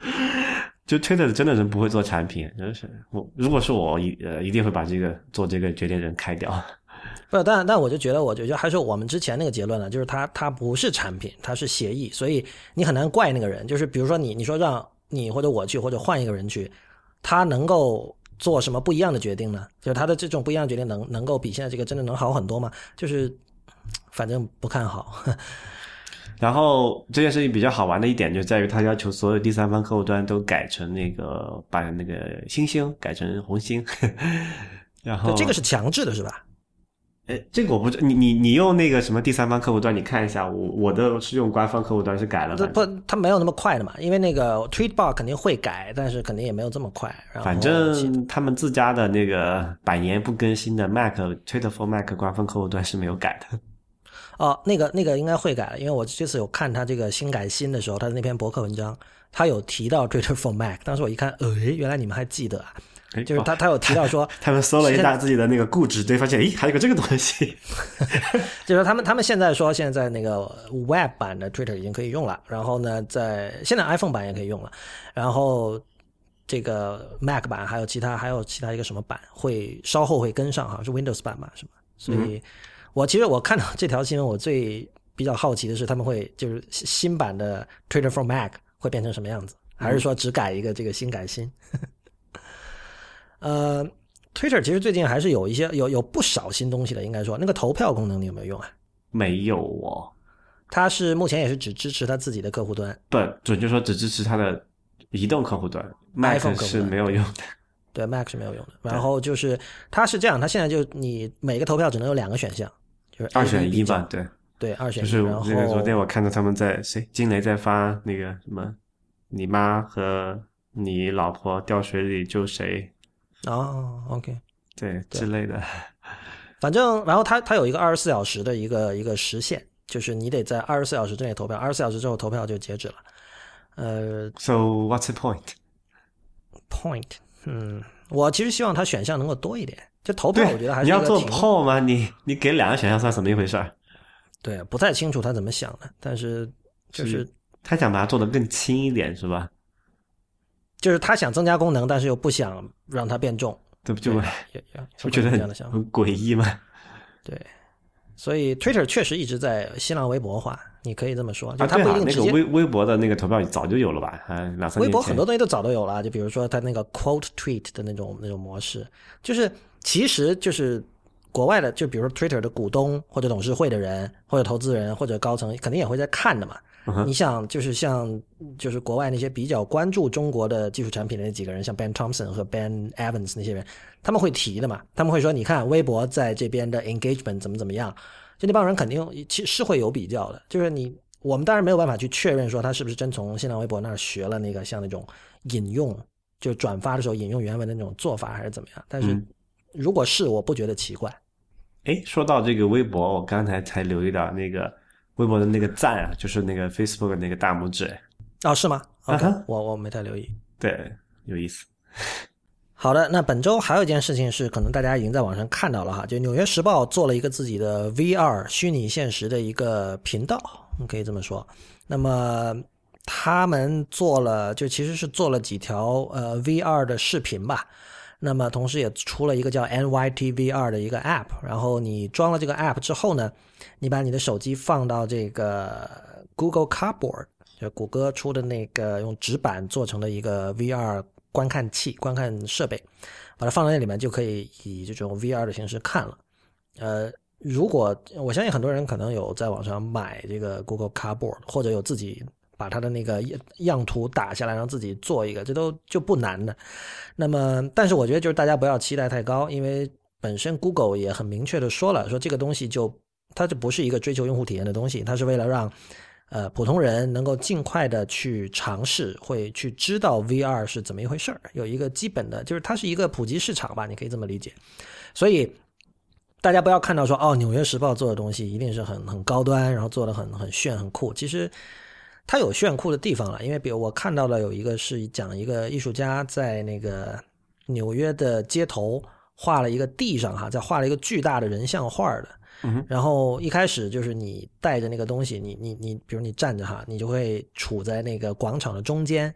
[LAUGHS] 就推的真的人不会做产品，真是我如果是我一呃一定会把这个做这个决定人开掉。不，但但我就觉得，我觉得还是我们之前那个结论了，就是它它不是产品，它是协议，所以你很难怪那个人。就是比如说你你说让你或者我去或者换一个人去，他能够做什么不一样的决定呢？就是他的这种不一样的决定能能够比现在这个真的能好很多吗？就是反正不看好。[LAUGHS] 然后这件事情比较好玩的一点就在于，他要求所有第三方客户端都改成那个把那个星星改成红星，[LAUGHS] 然后这个是强制的，是吧？呃，这个我不知你你你用那个什么第三方客户端，你看一下，我我的是用官方客户端是改了，不，它没有那么快的嘛，因为那个 Tweetbot 肯定会改，但是肯定也没有这么快。然后反正他们自家的那个百年不更新的 Mac Twitter for Mac 官方客户端是没有改的。哦，那个那个应该会改了，因为我这次有看他这个新改新的时候，他的那篇博客文章，他有提到 Twitter for Mac，当时我一看，呃，原来你们还记得啊？哎就是他他有提到说，[LAUGHS] 他们搜了一下自己的那个固执对，发现咦还有个这个东西。[LAUGHS] [LAUGHS] 就是他们他们现在说，现在那个 Web 版的 Twitter 已经可以用了，然后呢，在现在 iPhone 版也可以用了，然后这个 Mac 版还有其他还有其他一个什么版会稍后会跟上哈，是 Windows 版嘛，是吧？所以，我其实我看到这条新闻，我最比较好奇的是他们会就是新版的 Twitter for Mac 会变成什么样子，还是说只改一个这个新改新？呃，Twitter 其实最近还是有一些有有不少新东西的，应该说那个投票功能你有没有用啊？没有哦，它是目前也是只支持它自己的客户端，不准确说只支持它的移动客户端端是没有用的。对 Mac 是没有用的。然后就是它是这样，它现在就你每个投票只能有两个选项，就是二选一吧，对，对，二选一。就是然后那个昨天我看到他们在谁，金雷在发那个什么，你妈和你老婆掉水里救谁，哦，OK，对之类的。[LAUGHS] 反正然后它它有一个二十四小时的一个一个时限，就是你得在二十四小时之内投票，二十四小时之后投票就截止了。呃 So what's the point？，point，嗯，我其实希望它选项能够多一点。就投票，我觉得还是你要做 poll 吗？你你给两个选项算什么一回事儿？对，不太清楚他怎么想的，但是就是他想把它做的更轻一点，是吧？就是他想增加功能，但是又不想让它变重，对不就也也 [LAUGHS] 不觉得很这样的想法。很诡异吗？对，所以 Twitter 确实一直在新浪微博化，你可以这么说，就啊，它对啊，不一定直接。那个微微博的那个投票早就有了吧？啊，两三微博很多东西都早都有了，就比如说它那个 quote tweet 的那种那种模式，就是其实就是国外的，就比如说 Twitter 的股东或者董事会的人或者投资人或者高层肯定也会在看的嘛。嗯你想，就是像就是国外那些比较关注中国的技术产品的那几个人，像 Ben Thompson 和 Ben Evans 那些人，他们会提的嘛？他们会说，你看微博在这边的 engagement 怎么怎么样？就那帮人肯定其实是会有比较的，就是你我们当然没有办法去确认说他是不是真从新浪微博那儿学了那个像那种引用，就转发的时候引用原文的那种做法还是怎么样。但是嗯如果是，我不觉得奇怪。哎，说到这个微博，我刚才才留意到那个微博的那个赞啊，就是那个 Facebook 那个大拇指，哎哦，是吗？OK，、我我没太留意。对，有意思。好的，那本周还有一件事情是，可能大家已经在网上看到了哈，就《纽约时报》做了一个自己的 VR 虚拟现实的一个频道，可以这么说。那么他们做了，就其实是做了几条呃 VR 的视频吧。那么同时也出了一个叫 NYT VR 的一个 App，然后你装了这个 App 之后呢，你把你的手机放到这个 Google Cardboard，就谷歌出的那个用纸板做成的一个 VR 观看器、观看设备，把它放在那里面，就可以以这种 VR 的形式看了。呃，如果我相信很多人可能有在网上买这个 Google Cardboard，或者有自己把它的那个样图打下来，让自己做一个，这都就不难的。那么，但是我觉得就是大家不要期待太高，因为本身 Google 也很明确的说了，说这个东西就它就不是一个追求用户体验的东西，它是为了让呃普通人能够尽快的去尝试，会去知道 VR 是怎么一回事儿，有一个基本的，就是它是一个普及市场吧，你可以这么理解。所以大家不要看到说哦，《纽约时报》做的东西一定是很很高端，然后做的很很炫很酷，其实。它有炫酷的地方了，因为比如我看到了有一个是讲一个艺术家在那个纽约的街头画了一个地上哈，在画了一个巨大的人像画的。嗯然后一开始就是你带着那个东西，你你你，比如你站着哈，你就会处在那个广场的中间，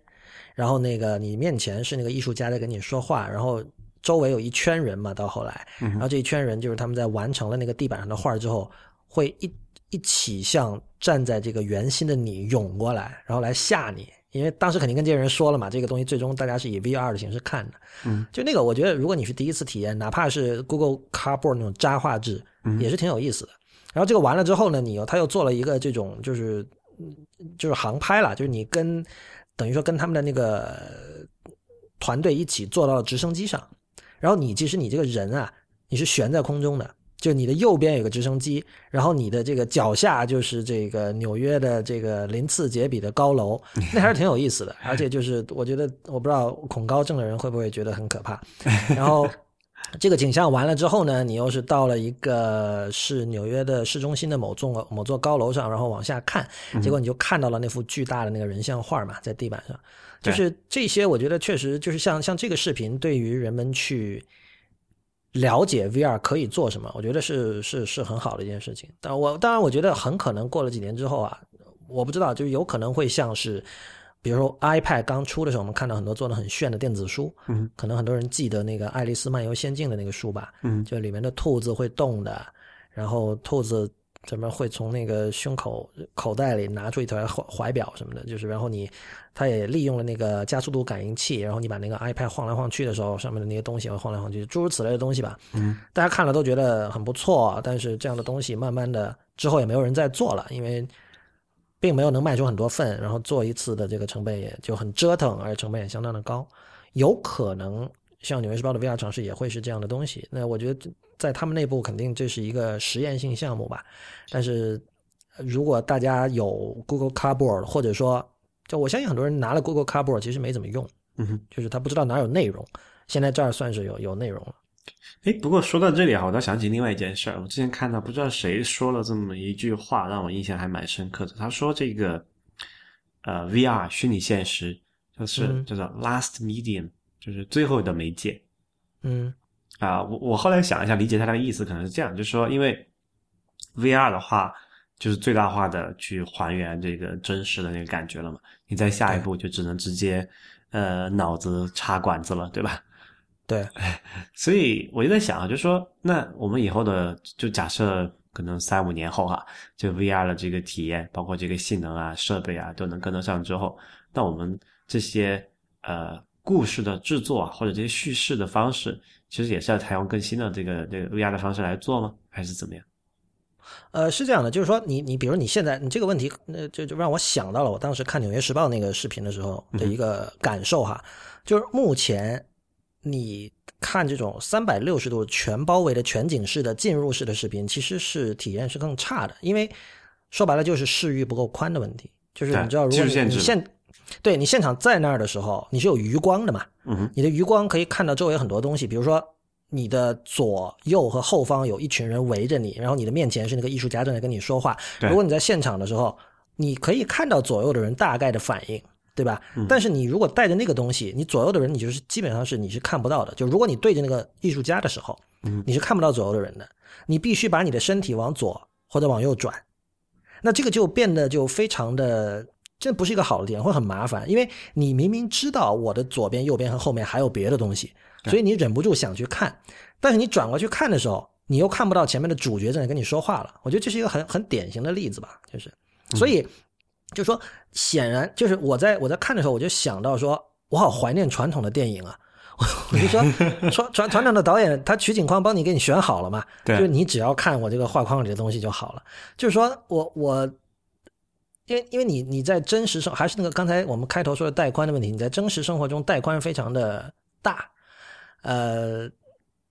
然后那个你面前是那个艺术家在跟你说话，然后周围有一圈人嘛，到后来，然后这一圈人就是他们在完成了那个地板上的画之后，会一一起向站在这个圆心的你涌过来，然后来吓你，因为当时肯定跟这些人说了嘛，这个东西最终大家是以 VR 的形式看的。嗯，就那个，我觉得如果你是第一次体验，哪怕是 Google Cardboard 那种渣画质，也是挺有意思的。然后这个完了之后呢，你又他又做了一个这种就是就是航拍了，就是你跟等于说跟他们的那个团队一起坐到了直升机上，然后你其实你这个人啊，你是悬在空中的。就你的右边有个直升机，然后你的这个脚下就是这个纽约的这个鳞次栉比的高楼，[LAUGHS] 那还是挺有意思的。而且就是我觉得，我不知道恐高症的人会不会觉得很可怕。[LAUGHS] 然后这个景象完了之后呢，你又是到了一个是纽约的市中心的某座某座高楼上，然后往下看，结果你就看到了那幅巨大的那个人像画嘛，在地板上。就是这些，我觉得确实就是像像这个视频，对于人们去。了解 VR 可以做什么，我觉得是是是很好的一件事情。但我当然我觉得很可能过了几年之后啊，我不知道，就有可能会像是，比如说 iPad 刚出的时候，我们看到很多做的很炫的电子书，嗯，可能很多人记得那个《爱丽丝漫游仙境》的那个书吧，嗯，就里面的兔子会动的，然后兔子。怎么会从那个胸口口袋里拿出一条怀怀表什么的？就是然后你，他也利用了那个加速度感应器，然后你把那个 iPad 晃来晃去的时候，上面的那些东西会晃来晃去，诸如此类的东西吧。嗯，大家看了都觉得很不错，但是这样的东西慢慢的之后也没有人再做了，因为并没有能卖出很多份，然后做一次的这个成本也就很折腾，而且成本也相当的高，有可能。像纽约时报的 VR 尝试也会是这样的东西。那我觉得在他们内部肯定这是一个实验性项目吧。但是如果大家有 Google Cardboard，或者说，就我相信很多人拿了 Google Cardboard 其实没怎么用，嗯哼，就是他不知道哪有内容。现在这儿算是有有内容了。哎，不过说到这里啊，我倒想起另外一件事儿。我之前看到不知道谁说了这么一句话，让我印象还蛮深刻的。他说这个呃 VR 虚拟现实就是叫做 last medium。就是最后的媒介，嗯，啊，我我后来想一下，理解他的意思可能是这样，就是说，因为 VR 的话，就是最大化的去还原这个真实的那个感觉了嘛，你在下一步就只能直接，呃，脑子插管子了，对吧？对，[LAUGHS] 所以我就在想啊，就是说，那我们以后的，就假设可能三五年后哈，就 VR 的这个体验，包括这个性能啊、设备啊，都能跟得上之后，那我们这些呃。故事的制作啊，或者这些叙事的方式，其实也是要采用更新的这个这个 VR 的方式来做吗？还是怎么样？呃，是这样的，就是说，你你比如你现在你这个问题，那就就让我想到了我当时看《纽约时报》那个视频的时候的一个感受哈，就是目前你看这种三百六十度全包围的全景式的进入式的视频，其实是体验是更差的，因为说白了就是视域不够宽的问题，就是你知道，如果你现对你现场在那儿的时候，你是有余光的嘛？嗯，你的余光可以看到周围很多东西，比如说你的左右和后方有一群人围着你，然后你的面前是那个艺术家正在跟你说话。如果你在现场的时候，你可以看到左右的人大概的反应，对吧？但是你如果带着那个东西，你左右的人你就是基本上是你是看不到的。就如果你对着那个艺术家的时候，你是看不到左右的人的。你必须把你的身体往左或者往右转，那这个就变得就非常的。这不是一个好的点，会很麻烦，因为你明明知道我的左边、右边和后面还有别的东西，所以你忍不住想去看，但是你转过去看的时候，你又看不到前面的主角正在跟你说话了。我觉得这是一个很很典型的例子吧，就是，所以就说显然就是我在我在看的时候，我就想到说，我好怀念传统的电影啊，[LAUGHS] 我就说 [LAUGHS] 传传传统的导演他取景框帮你给你选好了嘛，就是你只要看我这个画框里的东西就好了，就是说我我。因为因为你你在真实生还是那个刚才我们开头说的带宽的问题，你在真实生活中带宽非常的大，呃，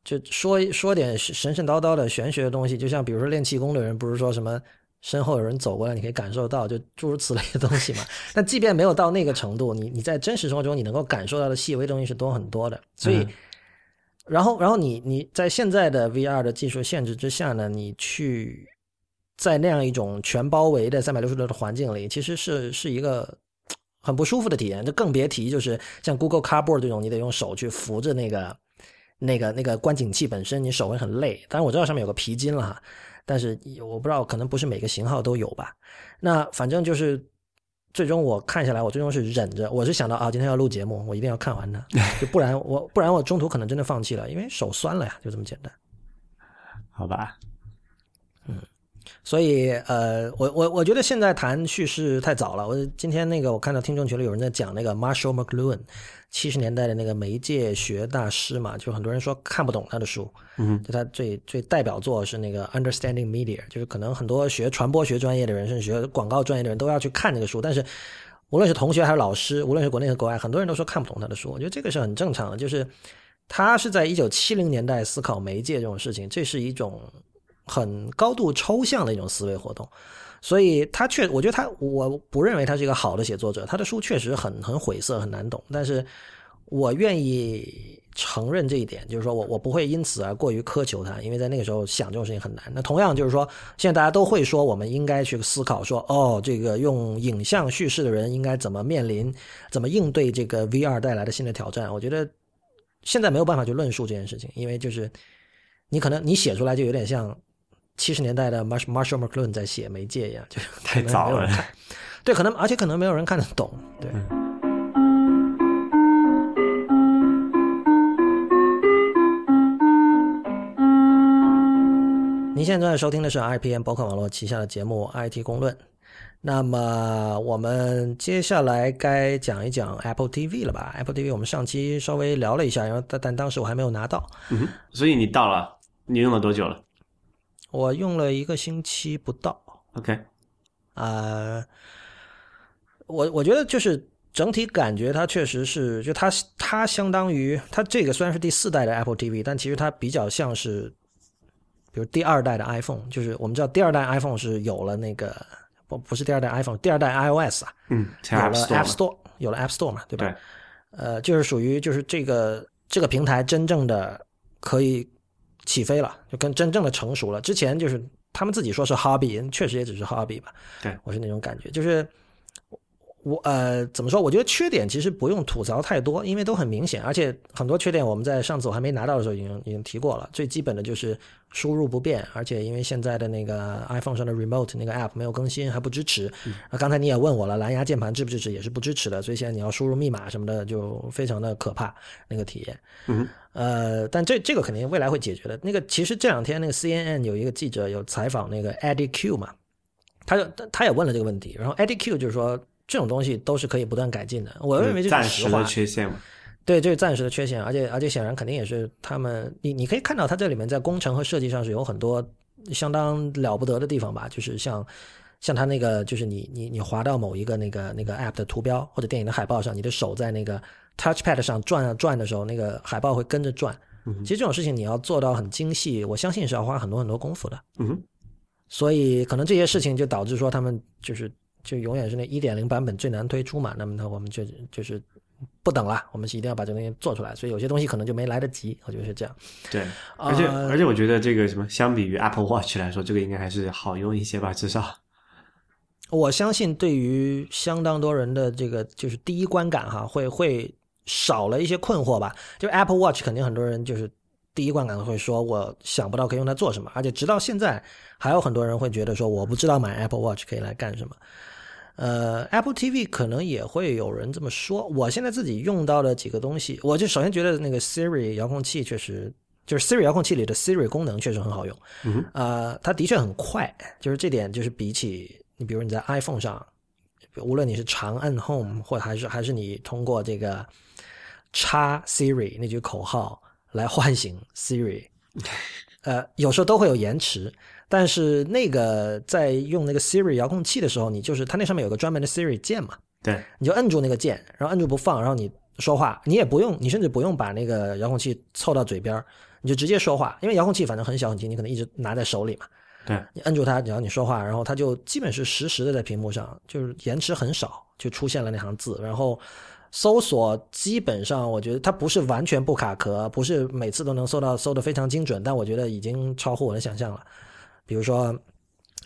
就说说点神神叨叨的玄学的东西，就像比如说练气功的人，不是说什么身后有人走过来，你可以感受到，就诸如此类的东西嘛。[LAUGHS] 但即便没有到那个程度，你你在真实生活中你能够感受到的细微东西是多很多的。所以，然后然后你你在现在的 VR 的技术限制之下呢，你去。在那样一种全包围的三百六十度的环境里，其实是是一个很不舒服的体验。就更别提就是像 Google Cardboard 这种，你得用手去扶着那个、那个、那个观景器本身，你手会很累。当然我知道上面有个皮筋了哈，但是我不知道可能不是每个型号都有吧。那反正就是最终我看下来，我最终是忍着，我是想到啊，今天要录节目，我一定要看完它，[LAUGHS] 就不然我不然我中途可能真的放弃了，因为手酸了呀，就这么简单。好吧。所以呃，我我我觉得现在谈叙事太早了。我今天那个我看到听众群里有人在讲那个 Marshall McLuhan，七十年代的那个媒介学大师嘛，就很多人说看不懂他的书。嗯，就他最最代表作是那个 Understanding Media，就是可能很多学传播学专业的人，甚至学广告专业的人都要去看这个书。但是无论是同学还是老师，无论是国内和国外，很多人都说看不懂他的书。我觉得这个是很正常的，就是他是在一九七零年代思考媒介这种事情，这是一种。很高度抽象的一种思维活动，所以他确，我觉得他，我不认为他是一个好的写作者。他的书确实很很晦涩，很难懂。但是我愿意承认这一点，就是说我我不会因此而过于苛求他，因为在那个时候想这种事情很难。那同样就是说，现在大家都会说，我们应该去思考说，哦，这个用影像叙事的人应该怎么面临、怎么应对这个 VR 带来的新的挑战。我觉得现在没有办法去论述这件事情，因为就是你可能你写出来就有点像。七十年代的 Marshall Marshall McLuhan 在写媒介一样，就 [LAUGHS] 太早了。对，可能而且可能没有人看得懂。对。您现在收听的是 IPM 博客网络旗下的节目《IT 公论》。那么我们接下来该讲一讲 Apple TV 了吧？Apple TV 我们上期稍微聊了一下，然后但但当时我还没有拿到。嗯，所以你到了，你用了多久了？我用了一个星期不到，OK，啊，我我觉得就是整体感觉它确实是，就它它相当于它这个虽然是第四代的 Apple TV，但其实它比较像是，比如第二代的 iPhone，就是我们知道第二代 iPhone 是有了那个不不是第二代 iPhone，第二代 iOS 啊，嗯，有了 App Store，有了 App Store 嘛，对吧？对，呃，就是属于就是这个这个平台真正的可以。起飞了，就跟真正的成熟了。之前就是他们自己说是 hobby，确实也只是 hobby 吧。对我是那种感觉，就是我呃怎么说？我觉得缺点其实不用吐槽太多，因为都很明显，而且很多缺点我们在上次我还没拿到的时候已经已经提过了。最基本的就是输入不便，而且因为现在的那个 iPhone 上的 Remote 那个 app 没有更新，还不支持。啊，刚才你也问我了，蓝牙键盘支不支持？也是不支持的，所以现在你要输入密码什么的就非常的可怕，那个体验。嗯。呃，但这这个肯定未来会解决的。那个其实这两天那个 CNN 有一个记者有采访那个 Eddie Q 嘛，他就他也问了这个问题，然后 Eddie Q 就是说这种东西都是可以不断改进的。我认为这是实话。缺陷嘛？对，这是暂时的缺陷，而且而且显然肯定也是他们，你你可以看到它这里面在工程和设计上是有很多相当了不得的地方吧？就是像像它那个就是你你你滑到某一个那个那个 App 的图标或者电影的海报上，你的手在那个。Touchpad 上转啊转的时候，那个海报会跟着转。其实这种事情你要做到很精细，我相信是要花很多很多功夫的。嗯，所以可能这些事情就导致说他们就是就永远是那一点零版本最难推出嘛。那么呢，我们就就是不等了，我们是一定要把这东西做出来。所以有些东西可能就没来得及，我觉得是这样。对，而且而且我觉得这个什么，相比于 Apple Watch 来说，这个应该还是好用一些吧，至少。[LAUGHS] 我相信对于相当多人的这个就是第一观感哈，会会。少了一些困惑吧，就 Apple Watch 肯定很多人就是第一观感会说，我想不到可以用它做什么，而且直到现在还有很多人会觉得说，我不知道买 Apple Watch 可以来干什么。呃，Apple TV 可能也会有人这么说。我现在自己用到的几个东西，我就首先觉得那个 Siri 遥控器确实，就是 Siri 遥控器里的 Siri 功能确实很好用。嗯，呃，它的确很快，就是这点就是比起你，比如你在 iPhone 上，无论你是长按 Home 或还是还是你通过这个。插 Siri 那句口号来唤醒 Siri，呃，有时候都会有延迟，但是那个在用那个 Siri 遥控器的时候，你就是它那上面有个专门的 Siri 键嘛，对，你就摁住那个键，然后摁住不放，然后你说话，你也不用，你甚至不用把那个遥控器凑到嘴边，你就直接说话，因为遥控器反正很小很轻，你可能一直拿在手里嘛，对，你摁住它，然后你说话，然后它就基本是实时的在屏幕上，就是延迟很少，就出现了那行字，然后。搜索基本上，我觉得它不是完全不卡壳，不是每次都能搜到，搜的非常精准，但我觉得已经超乎我的想象了。比如说，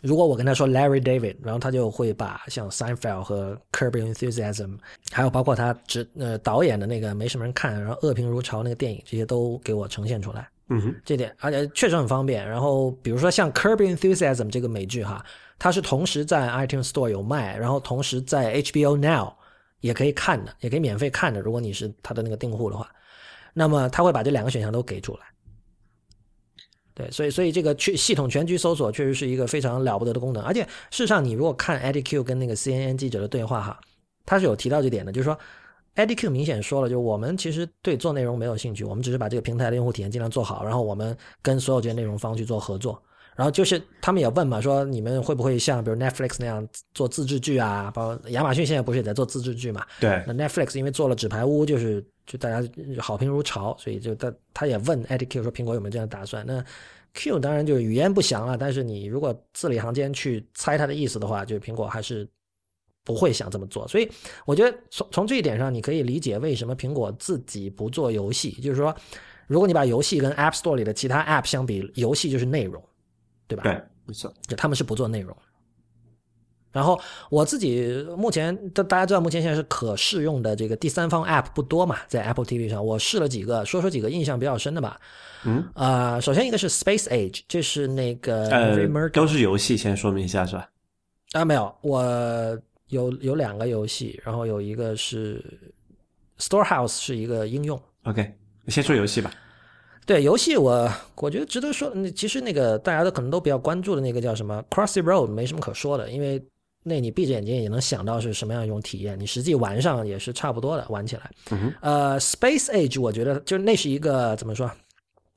如果我跟他说 Larry David，然后他就会把像 Seinfeld 和 Curb Enthusiasm，还有包括他执呃导演的那个没什么人看，然后恶评如潮那个电影，这些都给我呈现出来。嗯哼，这点而且确实很方便。然后比如说像 Curb Enthusiasm 这个美剧哈，它是同时在 iTunes Store 有卖，然后同时在 HBO Now。也可以看的，也可以免费看的。如果你是他的那个订户的话，那么他会把这两个选项都给出来。对，所以所以这个去系统全局搜索确实是一个非常了不得的功能，而且事实上你如果看 Eddie Q 跟那个 CNN 记者的对话哈，他是有提到这点的，就是说 Eddie Q 明显说了，就我们其实对做内容没有兴趣，我们只是把这个平台的用户体验尽量做好，然后我们跟所有这些内容方去做合作。然后就是他们也问嘛，说你们会不会像比如 Netflix 那样做自制剧啊？包括亚马逊现在不是也在做自制剧嘛？对，那 Netflix 因为做了《纸牌屋》，就是就大家好评如潮，所以就他他也问 Eddie Q 说苹果有没有这样的打算？那 Q 当然就是语言不详了，但是你如果字里行间去猜他的意思的话，就是苹果还是不会想这么做。所以我觉得从从这一点上，你可以理解为什么苹果自己不做游戏，就是说，如果你把游戏跟 App Store 里的其他 App 相比，游戏就是内容。对吧？对，没错，就他们是不做内容。然后我自己目前，大大家知道，目前现在是可试用的这个第三方 App 不多嘛，在 Apple TV 上，我试了几个，说说几个印象比较深的吧。嗯，啊，首先一个是 Space Age，这是那个呃，都是游戏，先说明一下是吧？啊，没有，我有有两个游戏，然后有一个是 Storehouse，是一个应用。OK，先说游戏吧。对游戏，我我觉得值得说。那其实那个大家都可能都比较关注的那个叫什么 Crossy Road，没什么可说的，因为那你闭着眼睛也能想到是什么样一种体验，你实际玩上也是差不多的，玩起来。呃，Space Age，我觉得就那是一个怎么说，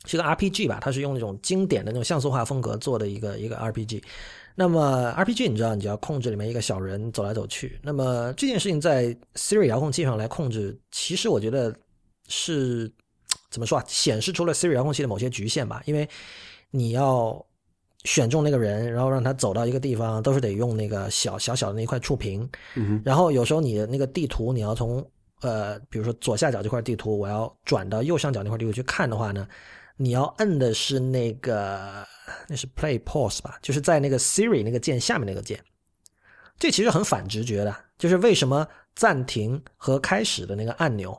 是个 RPG 吧，它是用那种经典的那种像素化风格做的一个一个 RPG。那么 RPG 你知道，你就要控制里面一个小人走来走去。那么这件事情在 Siri 遥控器上来控制，其实我觉得是。怎么说啊？显示出了 Siri 遥控器的某些局限吧，因为你要选中那个人，然后让他走到一个地方，都是得用那个小小小的那一块触屏。嗯。然后有时候你的那个地图，你要从呃，比如说左下角这块地图，我要转到右上角那块地图去看的话呢，你要摁的是那个那是 Play Pause 吧，就是在那个 Siri 那个键下面那个键。这其实很反直觉的，就是为什么暂停和开始的那个按钮。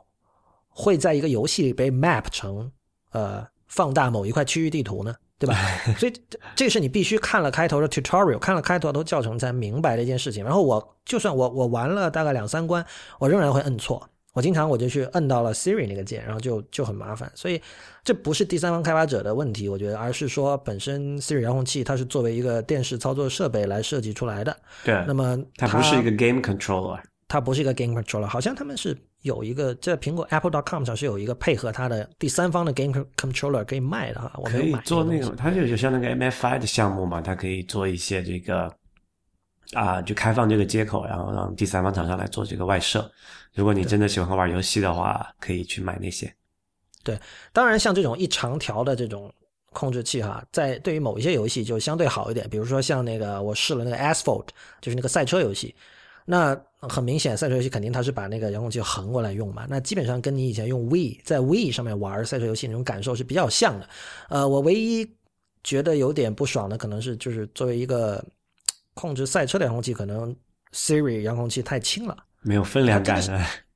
会在一个游戏里被 map 成呃放大某一块区域地图呢，对吧？[LAUGHS] 所以这个是你必须看了开头的 tutorial，看了开头的教程才明白的一件事情。然后我就算我我玩了大概两三关，我仍然会摁错。我经常我就去摁到了 Siri 那个键，然后就就很麻烦。所以这不是第三方开发者的问题，我觉得，而是说本身 Siri 遥控器它是作为一个电视操作设备来设计出来的。对，那么它不是一个 game controller。它不是一个 game controller，好像他们是有一个在苹果 Apple.com 上是有一个配合它的第三方的 game controller 可以卖的哈。我可以做那种，它就有像那个 MFI 的项目嘛，它可以做一些这个啊，就开放这个接口，然后让第三方厂商来做这个外设。如果你真的喜欢玩游戏的话，可以去买那些。对，当然像这种一长条的这种控制器哈，在对于某一些游戏就相对好一点，比如说像那个我试了那个 Asphalt，就是那个赛车游戏。那很明显，赛车游戏肯定它是把那个遥控器横过来用嘛。那基本上跟你以前用 We 在 We 上面玩赛车游戏那种感受是比较像的。呃，我唯一觉得有点不爽的，可能是就是作为一个控制赛车的遥控器，可能 Siri 遥控器太轻了，没有分量感。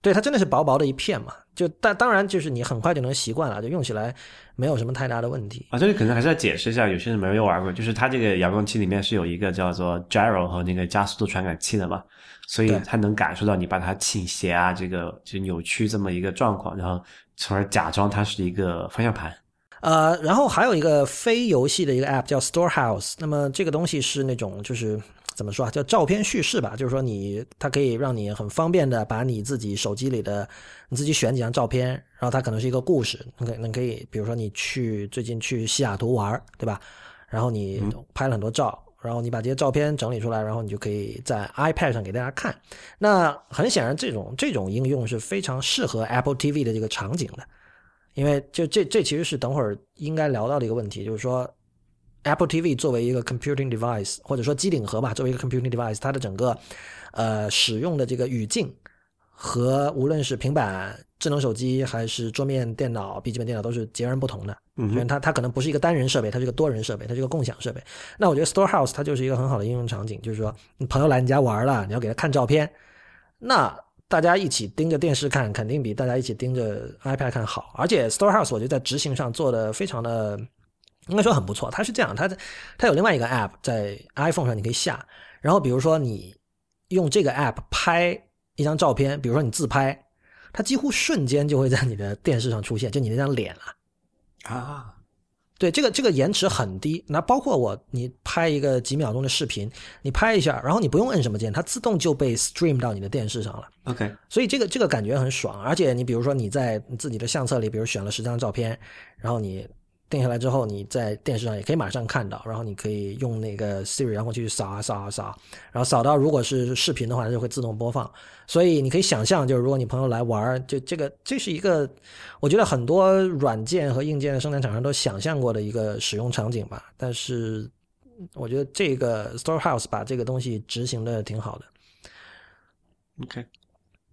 对，它真的是薄薄的一片嘛。就但当然就是你很快就能习惯了，就用起来没有什么太大的问题。啊，这里可能还是要解释一下，有些人没有玩过，就是它这个遥控器里面是有一个叫做 gyro 和那个加速度传感器的嘛。所以它能感受到你把它倾斜啊，这个就扭曲这么一个状况，然后从而假装它是一个方向盘。呃，然后还有一个非游戏的一个 app 叫 Storehouse，那么这个东西是那种就是怎么说啊，叫照片叙事吧，就是说你它可以让你很方便的把你自己手机里的你自己选几张照片，然后它可能是一个故事，可能可以，比如说你去最近去西雅图玩，对吧？然后你拍了很多照。然后你把这些照片整理出来，然后你就可以在 iPad 上给大家看。那很显然，这种这种应用是非常适合 Apple TV 的这个场景的，因为就这这其实是等会儿应该聊到的一个问题，就是说 Apple TV 作为一个 computing device，或者说机顶盒吧，作为一个 computing device，它的整个呃使用的这个语境和无论是平板。智能手机还是桌面电脑、笔记本电脑都是截然不同的，因为它它可能不是一个单人设备，它是一个多人设备，它是一个共享设备。那我觉得 Storehouse 它就是一个很好的应用场景，就是说你朋友来你家玩了，你要给他看照片，那大家一起盯着电视看，肯定比大家一起盯着 iPad 看好。而且 Storehouse 我觉得在执行上做的非常的，应该说很不错。它是这样，它它有另外一个 App 在 iPhone 上你可以下，然后比如说你用这个 App 拍一张照片，比如说你自拍。它几乎瞬间就会在你的电视上出现，就你那张脸啊啊！对，这个这个延迟很低。那包括我，你拍一个几秒钟的视频，你拍一下，然后你不用摁什么键，它自动就被 stream 到你的电视上了。OK，所以这个这个感觉很爽。而且你比如说你在自己的相册里，比如选了十张照片，然后你定下来之后，你在电视上也可以马上看到，然后你可以用那个 Siri 然后去扫啊扫啊扫，然后扫到如果是视频的话，它就会自动播放。所以你可以想象，就是如果你朋友来玩，就这个这是一个，我觉得很多软件和硬件的生产厂商都想象过的一个使用场景吧。但是我觉得这个 Storehouse 把这个东西执行的挺好的。OK，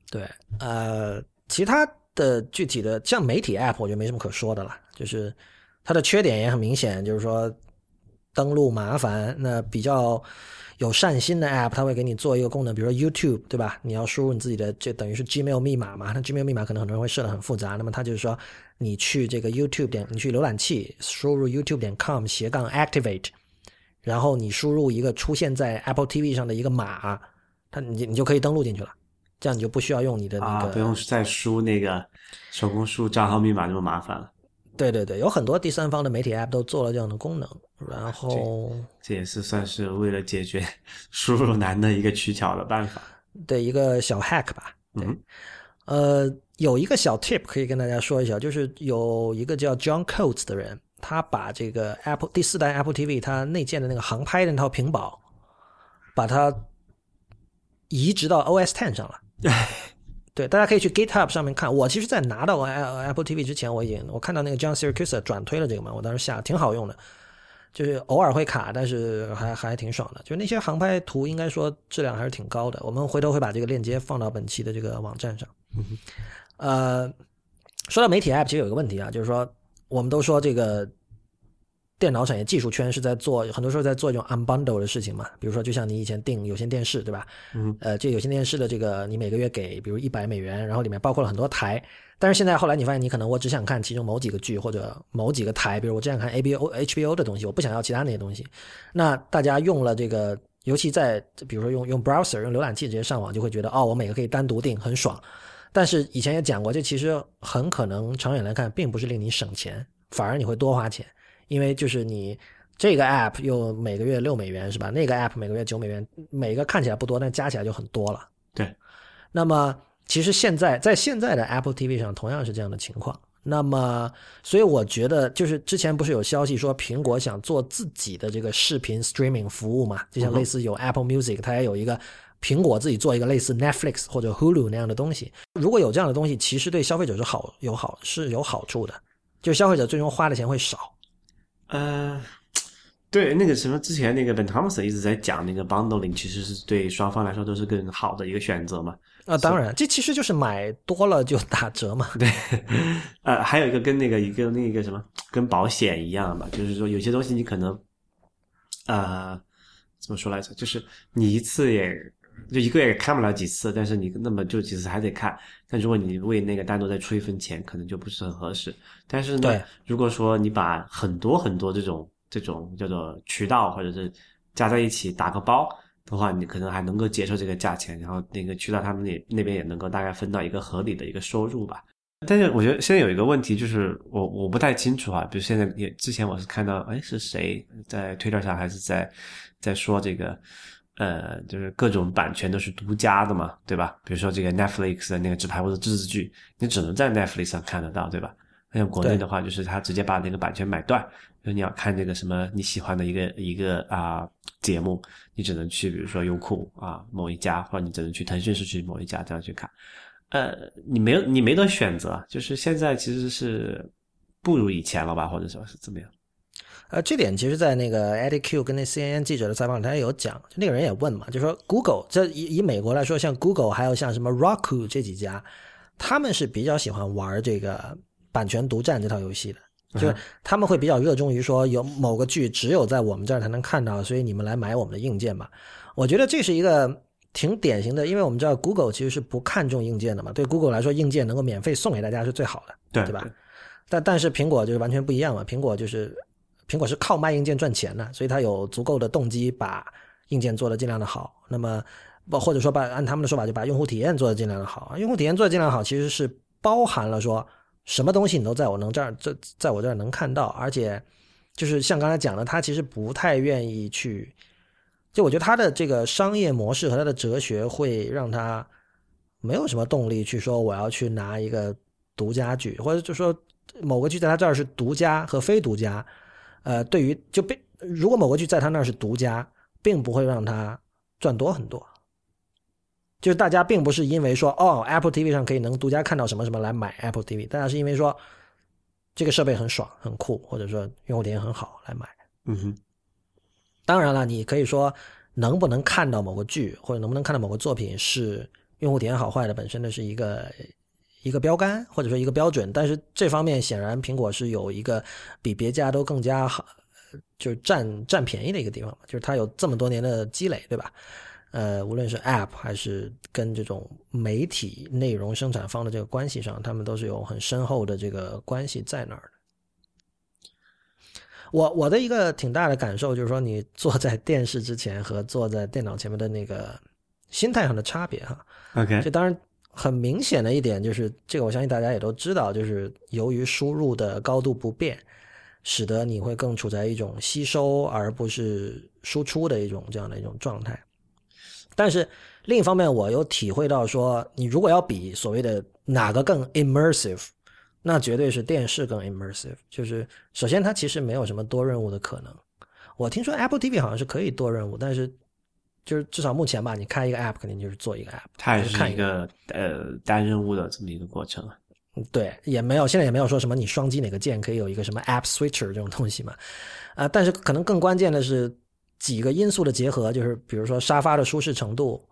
对，呃，其他的具体的像媒体 App，我觉得没什么可说的了，就是它的缺点也很明显，就是说登录麻烦。那比较有善心的 App，它会给你做一个功能，比如说 YouTube，对吧？你要输入你自己的，这等于是 Gmail 密码嘛？那 Gmail 密码可能很多人会设的很复杂，那么它就是说，你去这个 YouTube 点，你去浏览器输入 YouTube 点 com 斜杠 Activate，然后你输入一个出现在 Apple TV 上的一个码，它你你就可以登录进去了。这样你就不需要用你的那啊，个，不用再输那个手工输账号密码那么麻烦了。对对对，有很多第三方的媒体 App 都做了这样的功能，然后这也是算是为了解决输入难的一个取巧的办法。对一个小 hack 吧。嗯，呃，有一个小 tip 可以跟大家说一下，就是有一个叫 John Coates 的人，他把这个 Apple 第四代 Apple TV 它内建的那个航拍的那套屏保，把它移植到 OS Ten 上了。[LAUGHS] 对，大家可以去 GitHub 上面看。我其实，在拿到 Apple TV 之前，我已经我看到那个 John Siracusa 转推了这个嘛，我当时下挺好用的，就是偶尔会卡，但是还还挺爽的。就那些航拍图，应该说质量还是挺高的。我们回头会把这个链接放到本期的这个网站上。呃，说到媒体 App，其实有一个问题啊，就是说我们都说这个电脑产业技术圈是在做，很多时候在做一种 unbundle 的事情嘛。比如说，就像你以前订有线电视，对吧？嗯，呃，这有线电视的这个你每个月给，比如一百美元，然后里面包括了很多台。但是现在后来你发现，你可能我只想看其中某几个剧或者某几个台，比如我只想看 A B O H B O 的东西，我不想要其他那些东西。那大家用了这个，尤其在比如说用用 browser 用浏览器直接上网，就会觉得哦，我每个可以单独订，很爽。但是以前也讲过，这其实很可能长远来看，并不是令你省钱，反而你会多花钱，因为就是你这个 app 又每个月六美元是吧？那个 app 每个月九美元，每个看起来不多，但加起来就很多了。对。那么其实现在在现在的 Apple TV 上同样是这样的情况。那么，所以我觉得就是之前不是有消息说苹果想做自己的这个视频 streaming 服务嘛？就像类似有 Apple Music，它也有一个。苹果自己做一个类似 Netflix 或者 Hulu 那样的东西，如果有这样的东西，其实对消费者是好有好是有好处的，就消费者最终花的钱会少。呃，对，那个什么，之前那个 Ben Thompson 一直在讲那个 bundling，其实是对双方来说都是更好的一个选择嘛。啊，当然，这其实就是买多了就打折嘛。对，呃，还有一个跟那个一个那个什么，跟保险一样嘛，就是说有些东西你可能，呃，怎么说来着？就是你一次也。就一个月也看不了几次，但是你那么就几次还得看。但如果你为那个单独再出一份钱，可能就不是很合适。但是呢，如果说你把很多很多这种这种叫做渠道或者是加在一起打个包的话，你可能还能够接受这个价钱，然后那个渠道他们也那边也能够大概分到一个合理的一个收入吧。但是我觉得现在有一个问题就是我我不太清楚啊，比如现在也之前我是看到哎是谁在 Twitter 上还是在在说这个。呃，就是各种版权都是独家的嘛，对吧？比如说这个 Netflix 的那个纸牌屋的自制剧，你只能在 Netflix 上看得到，对吧？那像国内的话，就是他直接把那个版权买断，就是你要看这个什么你喜欢的一个一个啊节目，你只能去比如说优酷啊某一家，或者你只能去腾讯视频某一家这样去看。呃，你没有你没得选择，就是现在其实是不如以前了吧，或者说是怎么样？呃，这点其实，在那个 Eddie Q 跟那 CNN 记者的采访里，他也有讲，就那个人也问嘛，就说 Google 这以以美国来说，像 Google 还有像什么 Roku 这几家，他们是比较喜欢玩这个版权独占这套游戏的，就是他们会比较热衷于说，有某个剧只有在我们这儿才能看到，所以你们来买我们的硬件吧。我觉得这是一个挺典型的，因为我们知道 Google 其实是不看重硬件的嘛，对 Google 来说，硬件能够免费送给大家是最好的，对对吧？但但是苹果就是完全不一样嘛，苹果就是。苹果是靠卖硬件赚钱的，所以它有足够的动机把硬件做得尽量的好。那么，不或者说把按他们的说法，就把用户体验做得尽量的好。用户体验做得尽量好，其实是包含了说什么东西你都在我能这儿这在我这儿能看到，而且就是像刚才讲的，他其实不太愿意去，就我觉得他的这个商业模式和他的哲学会让他没有什么动力去说我要去拿一个独家剧，或者就说某个剧在他这儿是独家和非独家，呃，对于就被如果某个剧在他那儿是独家，并不会让他赚多很多。就是大家并不是因为说哦，Apple TV 上可以能独家看到什么什么来买 Apple TV，大家是因为说这个设备很爽、很酷，或者说用户体验很好来买。嗯哼，当然了，你可以说能不能看到某个剧或者能不能看到某个作品是用户体验好坏的本身的是一个一个标杆或者说一个标准，但是这方面显然苹果是有一个比别家都更加好，就是占占便宜的一个地方嘛，就是它有这么多年的积累，对吧？呃，无论是 App 还是跟这种媒体内容生产方的这个关系上，他们都是有很深厚的这个关系在那儿的。我我的一个挺大的感受就是说，你坐在电视之前和坐在电脑前面的那个心态上的差别哈。OK，这当然很明显的一点就是，这个我相信大家也都知道，就是由于输入的高度不变，使得你会更处在一种吸收而不是输出的一种这样的一种状态。但是另一方面，我又体会到说，你如果要比所谓的哪个更 immersive，那绝对是电视更 immersive。就是首先它其实没有什么多任务的可能。我听说 Apple TV 好像是可以多任务，但是就是至少目前吧，你开一个 app 肯定就是做一个 app，它也是看一个呃单任务的这么一个过程啊。对，也没有，现在也没有说什么你双击哪个键可以有一个什么 App Switcher 这种东西嘛，啊、但是可能更关键的是几个因素的结合，就是比如说沙发的舒适程度，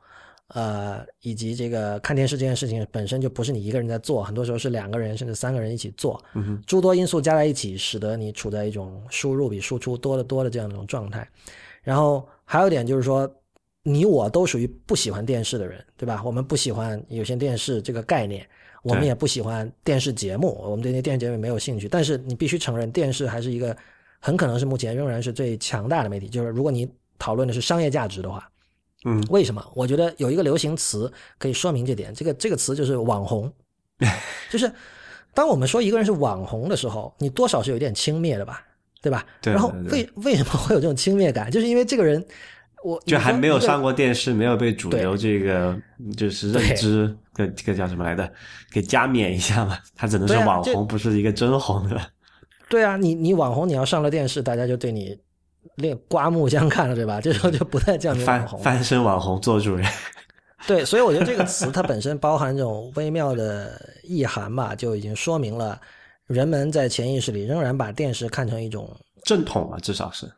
呃，以及这个看电视这件事情本身就不是你一个人在做，很多时候是两个人甚至三个人一起做，嗯哼，诸多因素加在一起，使得你处在一种输入比输出多得多的这样一种状态。然后还有一点就是说，你我都属于不喜欢电视的人，对吧？我们不喜欢有线电视这个概念，我们也不喜欢电视节目，我们对那电视节目没有兴趣。但是你必须承认，电视还是一个很可能是目前仍然是最强大的媒体。就是如果你讨论的是商业价值的话，嗯，为什么？我觉得有一个流行词可以说明这点，这个这个词就是网红，[LAUGHS] 就是当我们说一个人是网红的时候，你多少是有一点轻蔑的吧，对吧？对然后为为什么会有这种轻蔑感？就是因为这个人，我就还没有上过。电视，没有被主流这个就是认知个这个叫什么来的，给加冕一下嘛。他只能是网红，不是一个真红的。[LAUGHS] 对啊，你你网红，你要上了电视，大家就对你另刮目相看了，对吧？[LAUGHS] 这时候就不再叫你网翻红。翻身网红做主人，[LAUGHS] 对，所以我觉得这个词它本身包含这种微妙的意涵吧，就已经说明了人们在潜意识里仍然把电视看成一种正统了，至少是。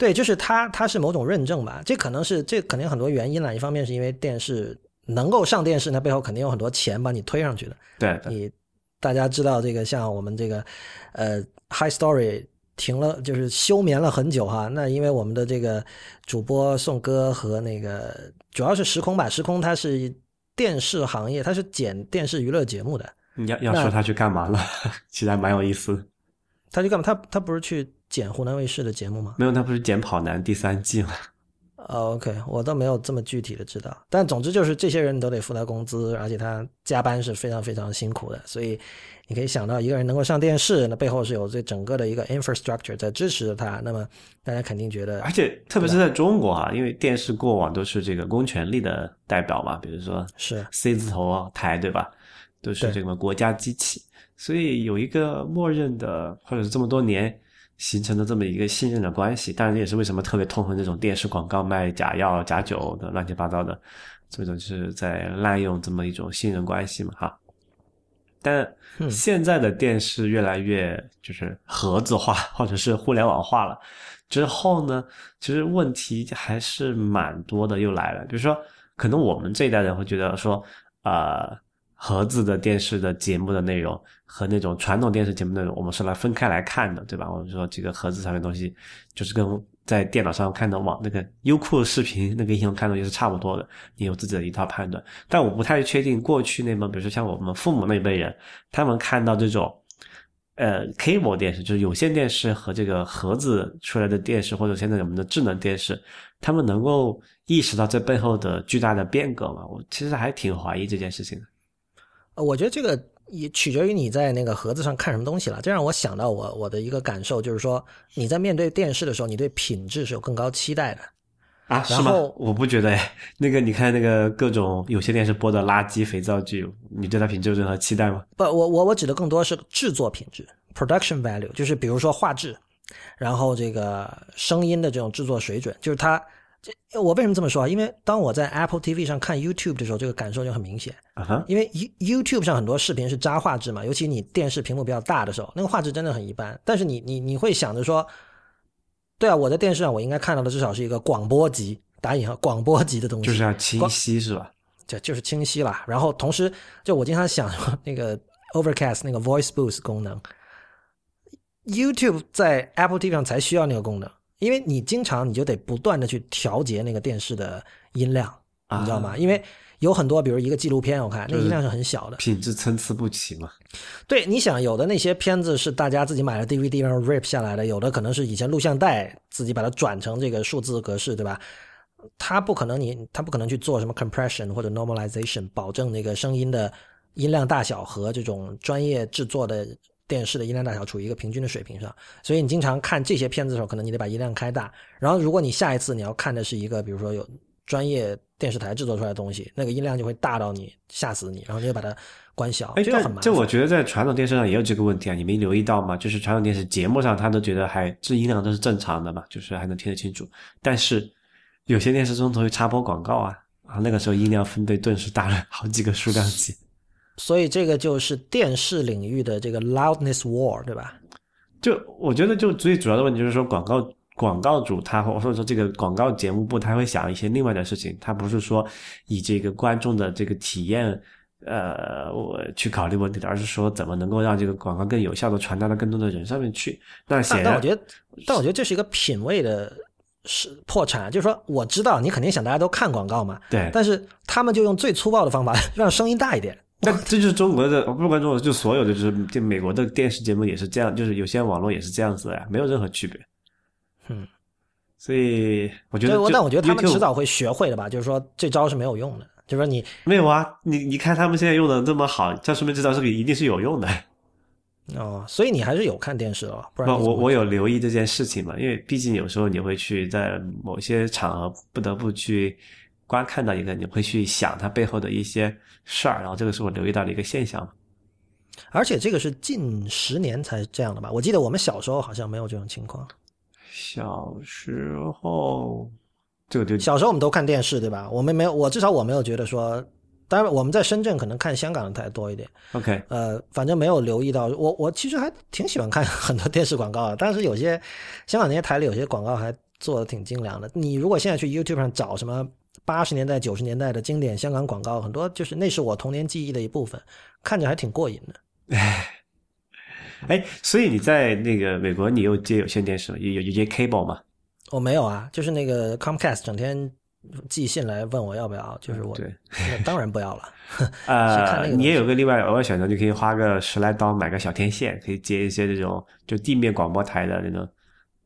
对，就是它它是某种认证吧。这可能是这肯定很多原因了。一方面是因为电视能够上电视，那背后肯定有很多钱把你推上去的。对的，你大家知道这个，像我们这个呃 High Story 停了，就是休眠了很久哈。那因为我们的这个主播宋哥和那个主要是时空吧，时空它是电视行业，它是剪电视娱乐节目的。你要要说他去干嘛了，[LAUGHS] 其实还蛮有意思。他去干嘛？他他不是去剪湖南卫视的节目吗？没有，那不是《剪跑男》第三季吗？[LAUGHS] 哦，OK，我倒没有这么具体的知道，但总之就是这些人都得付他工资，而且他加班是非常非常辛苦的，所以你可以想到一个人能够上电视，那背后是有这整个的一个 infrastructure 在支持着他，那么大家肯定觉得而且特别是在中国啊，因为电视过往都是这个公权力的代表嘛，比如说是 C 字头台，对吧？都是这个国家机器，所以有一个默认的，或者是这么多年形成了这么一个信任的关系。当然，也是为什么特别痛恨这种电视广告卖假药、假酒的乱七八糟的，这种是在滥用这么一种信任关系嘛，哈。但嗯现在的电视越来越就是盒子化，或者是互联网化了。之后呢，其实问题还是蛮多的，又来了。比如说，可能我们这一代人会觉得说，呃，盒子的电视的节目的内容和那种传统电视节目内容，我们是来分开来看的，对吧？我们说这个盒子上面东西，就是跟在电脑上看的网那个优酷视频那个应用看的也是差不多的，你有自己的一套判断。但我不太确定过去那帮，比如说像我们父母那一辈人，他们看到这种。呃，cable 电视就是有线电视和这个盒子出来的电视，或者现在我们的智能电视，他们能够意识到这背后的巨大的变革吗？我其实还挺怀疑这件事情的。呃我觉得这个也取决于你在那个盒子上看什么东西了。这让我想到我我的一个感受，就是说你在面对电视的时候，你对品质是有更高期待的。啊，是吗？我不觉得哎。那个，你看那个各种有些电视播的垃圾肥皂剧，你对它品质有任何期待吗？不，我我我指的更多是制作品质 （production value），就是比如说画质，然后这个声音的这种制作水准，就是它。这我为什么这么说啊？因为当我在 Apple TV 上看 YouTube 的时候，这个感受就很明显。啊哈，因为 You YouTube 上很多视频是渣画质嘛，尤其你电视屏幕比较大的时候，那个画质真的很一般。但是你你你会想着说，对啊，我在电视上我应该看到的至少是一个广播级打引号广播级的东西，就是要清晰是吧？就就是清晰啦。然后同时，就我经常想说那个 Overcast 那个 Voice Boost 功能，YouTube 在 Apple TV 上才需要那个功能，因为你经常你就得不断的去调节那个电视的音量，你知道吗？因为有很多，比如一个纪录片，我看那个音量是很小的，品质参差不齐嘛。对，你想有的那些片子是大家自己买了 DVD 然后 rip 下来的，有的可能是以前录像带自己把它转成这个数字格式，对吧？它不可能你它不可能去做什么 compression 或者 normalization，保证那个声音的音量大小和这种专业制作的电视的音量大小处于一个平均的水平上。所以你经常看这些片子的时候，可能你得把音量开大。然后如果你下一次你要看的是一个比如说有专业电视台制作出来的东西，那个音量就会大到你吓死你，然后你就把它关小，哎，这个很麻烦。这我觉得在传统电视上也有这个问题啊，你没留意到吗？就是传统电视节目上，他都觉得还这音量都是正常的嘛，就是还能听得清楚。但是有些电视中途会插播广告啊，啊，那个时候音量分贝顿时大了好几个数量级。所以这个就是电视领域的这个 loudness war，对吧？就我觉得，就最主要的问题就是说，广告广告主他或者说这个广告节目部，他会想一些另外的事情，他不是说以这个观众的这个体验。呃，我去考虑问题的，而是说怎么能够让这个广告更有效的传达到更多的人上面去。那显然，但我觉得，但我觉得这是一个品味的是破产，就是说我知道你肯定想大家都看广告嘛，对，但是他们就用最粗暴的方法 [LAUGHS] 让声音大一点。[LAUGHS] 那这就是中国的，不管中国就所有的，就是就美国的电视节目也是这样，就是有些网络也是这样子的呀，没有任何区别。嗯，所以我觉得，但我觉得他们迟早会学会的吧，就是说这招是没有用的。就是说你没有啊，你你看他们现在用的这么好，这说明这招是一定是有用的。哦，所以你还是有看电视哦，不然我我有留意这件事情嘛，因为毕竟有时候你会去在某些场合不得不去观看到一个，你会去想它背后的一些事儿，然后这个是我留意到的一个现象。而且这个是近十年才这样的吧？我记得我们小时候好像没有这种情况。小时候。这个就小时候我们都看电视，对吧？我们没有，我至少我没有觉得说，当然我们在深圳可能看香港的台多一点。OK，呃，反正没有留意到。我我其实还挺喜欢看很多电视广告的，但是有些香港那些台里有些广告还做的挺精良的。你如果现在去 YouTube 上找什么八十年代、九十年代的经典香港广告，很多就是那是我童年记忆的一部分，看着还挺过瘾的。[LAUGHS] 哎，所以你在那个美国，你有接有线电视吗？有有有接 cable 吗？我没有啊，就是那个 Comcast 整天寄信来问我要不要，就是我，对，当然不要了。[LAUGHS] [LAUGHS] 呃，你也有个另外额外选择，就可以花个十来刀买个小天线，可以接一些这种就地面广播台的那种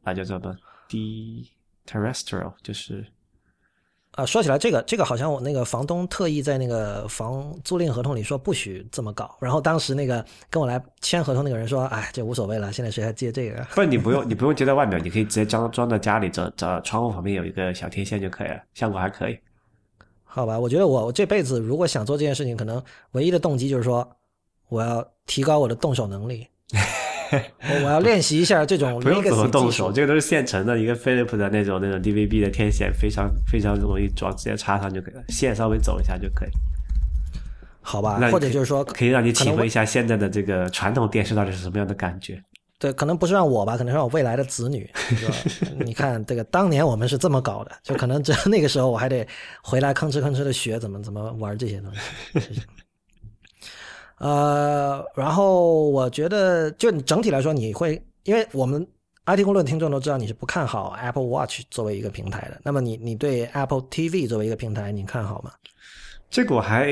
啊，叫什么 D terrestrial，就是啊，说起来这个这个好像我那个房东特意在那个房租赁合同里说不许这么搞，然后当时那个跟我来签合同那个人说，哎，这无所谓了，现在谁还接这个？不，你不用你不用接在外面，你可以直接装装到家里，找找窗户旁边有一个小天线就可以了，效果还可以。好吧，我觉得我我这辈子如果想做这件事情，可能唯一的动机就是说，我要提高我的动手能力，[LAUGHS] [LAUGHS] 我要练习一下这种不 [LAUGHS] 用怎么动手，这个都是现成的，一个 Philip 的那种那种 DVB 的天线，非常非常容易装，直接插上就可以了，线稍微走一下就可以。好吧那，或者就是说，可以让你体会一下现在的这个传统电视到底是什么样的感觉。对，可能不是让我吧，可能是让我未来的子女。[LAUGHS] 你看，这个当年我们是这么搞的，就可能这那个时候我还得回来吭哧吭哧的学怎么怎么玩这些东西。呃，然后我觉得，就你整体来说，你会因为我们 IT 公论听众都知道你是不看好 Apple Watch 作为一个平台的，那么你你对 Apple TV 作为一个平台，你看好吗？这个我还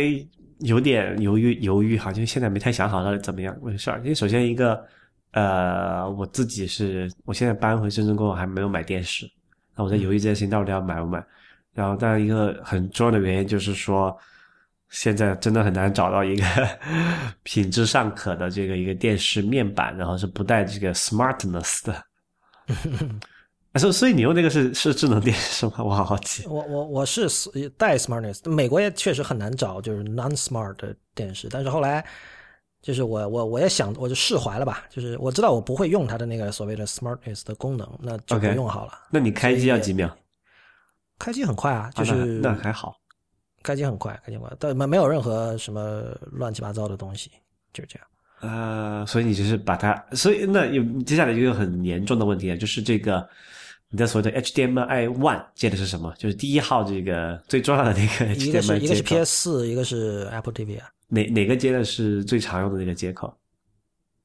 有点犹豫犹豫，哈，就现在没太想好到底怎么样回事儿。因为首先一个，呃，我自己是我现在搬回深圳过后还没有买电视，那我在犹豫这件事情到底要买不买。然后，当然一个很重要的原因就是说，现在真的很难找到一个 [LAUGHS] 品质尚可的这个一个电视面板，然后是不带这个 smartness 的。[LAUGHS] 所所以你用那个是是智能电视吗？[LAUGHS] 我好好奇。我我我是带 smartness，美国也确实很难找就是 non smart 的电视，但是后来就是我我我也想我就释怀了吧，就是我知道我不会用它的那个所谓的 smartness 的功能，那就不用好了。那你开机要几秒？开机很快啊，就啊是那那还好。开机很快，开机很快，但没没有任何什么乱七八糟的东西，就是这样。呃，所以你就是把它，所以那有接下来一个很严重的问题啊，就是这个你的所谓的 HDMI One 接的是什么？就是第一号这个最重要的那个一个是 HDMI 一个是接口 PS 四，一个是 Apple TV 啊。哪哪个接的是最常用的那个接口？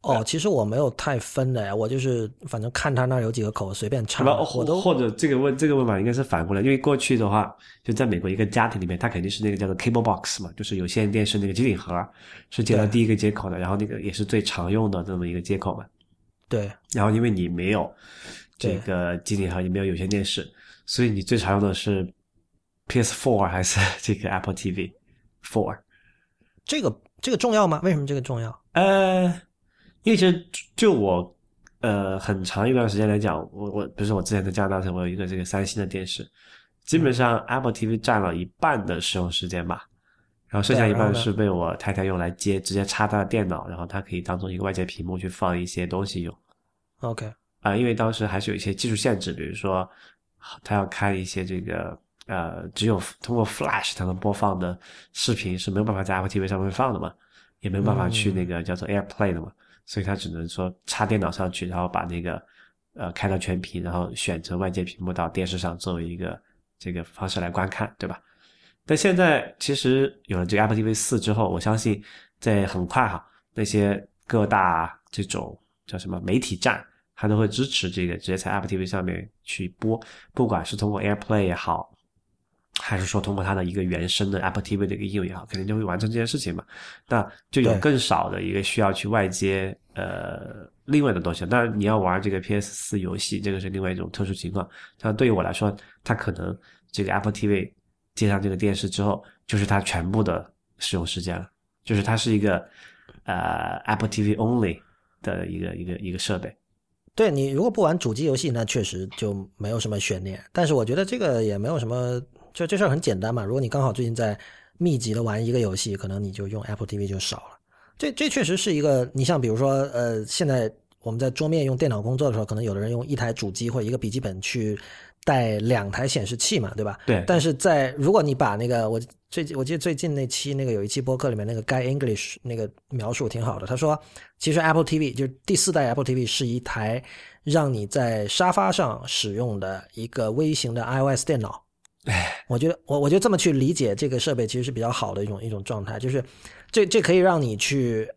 哦，其实我没有太分的呀，我就是反正看他那儿有几个口随便插，我都或或者这个问这个问法应该是反过来，因为过去的话，就在美国一个家庭里面，它肯定是那个叫做 cable box 嘛，就是有线电视那个机顶盒是接到第一个接口的，然后那个也是最常用的这么一个接口嘛。对然后因为你没有这个机顶盒，也没有有线电视，所以你最常用的是 PS4 还是 [LAUGHS] 这个 Apple TV Four？这个这个重要吗？为什么这个重要？呃，因为其实就我呃很长一段时间来讲，我我比如说我之前在加拿大时，我有一个这个三星的电视，基本上 Apple TV 占了一半的使用时间吧，然后剩下一半是被我太太用来接，直接插她的电脑，然后它可以当做一个外接屏幕去放一些东西用。OK，啊、因为当时还是有一些技术限制，比如说他要看一些这个呃，只有通过 Flash 才能播放的视频是没有办法在 Apple TV 上面放的嘛，也没有办法去那个叫做 AirPlay 的嘛，所以他只能说插电脑上去，然后把那个呃开到全屏，然后选择外接屏幕到电视上作为一个这个方式来观看，对吧？但现在其实有了这个 Apple TV 四之后，我相信在很快哈，那些各大这种叫什么媒体站，它都会支持这个直接在 Apple TV 上面去播，不管是通过 AirPlay 也好，还是说通过它的一个原生的 Apple TV 的一个应用也好，肯定就会完成这件事情嘛。那就有更少的一个需要去外接呃另外的东西。当然，你要玩这个 PS 四游戏，这个是另外一种特殊情况。像对于我来说，它可能这个 Apple TV 接上这个电视之后，就是它全部的使用时间了，就是它是一个呃 Apple TV only 的一个一个一个设备。对你如果不玩主机游戏，那确实就没有什么悬念。但是我觉得这个也没有什么，就这事儿很简单嘛。如果你刚好最近在密集的玩一个游戏，可能你就用 Apple TV 就少了。这这确实是一个，你像比如说，呃，现在我们在桌面用电脑工作的时候，可能有的人用一台主机或一个笔记本去带两台显示器嘛，对吧？对但是在如果你把那个我最近我记得最近那期那个有一期播客里面那个 Guy English 那个描述挺好的，他说其实 Apple TV 就是第四代 Apple TV 是一台让你在沙发上使用的一个微型的 iOS 电脑。我觉得我我觉得这么去理解这个设备其实是比较好的一种一种状态，就是这这可以让你去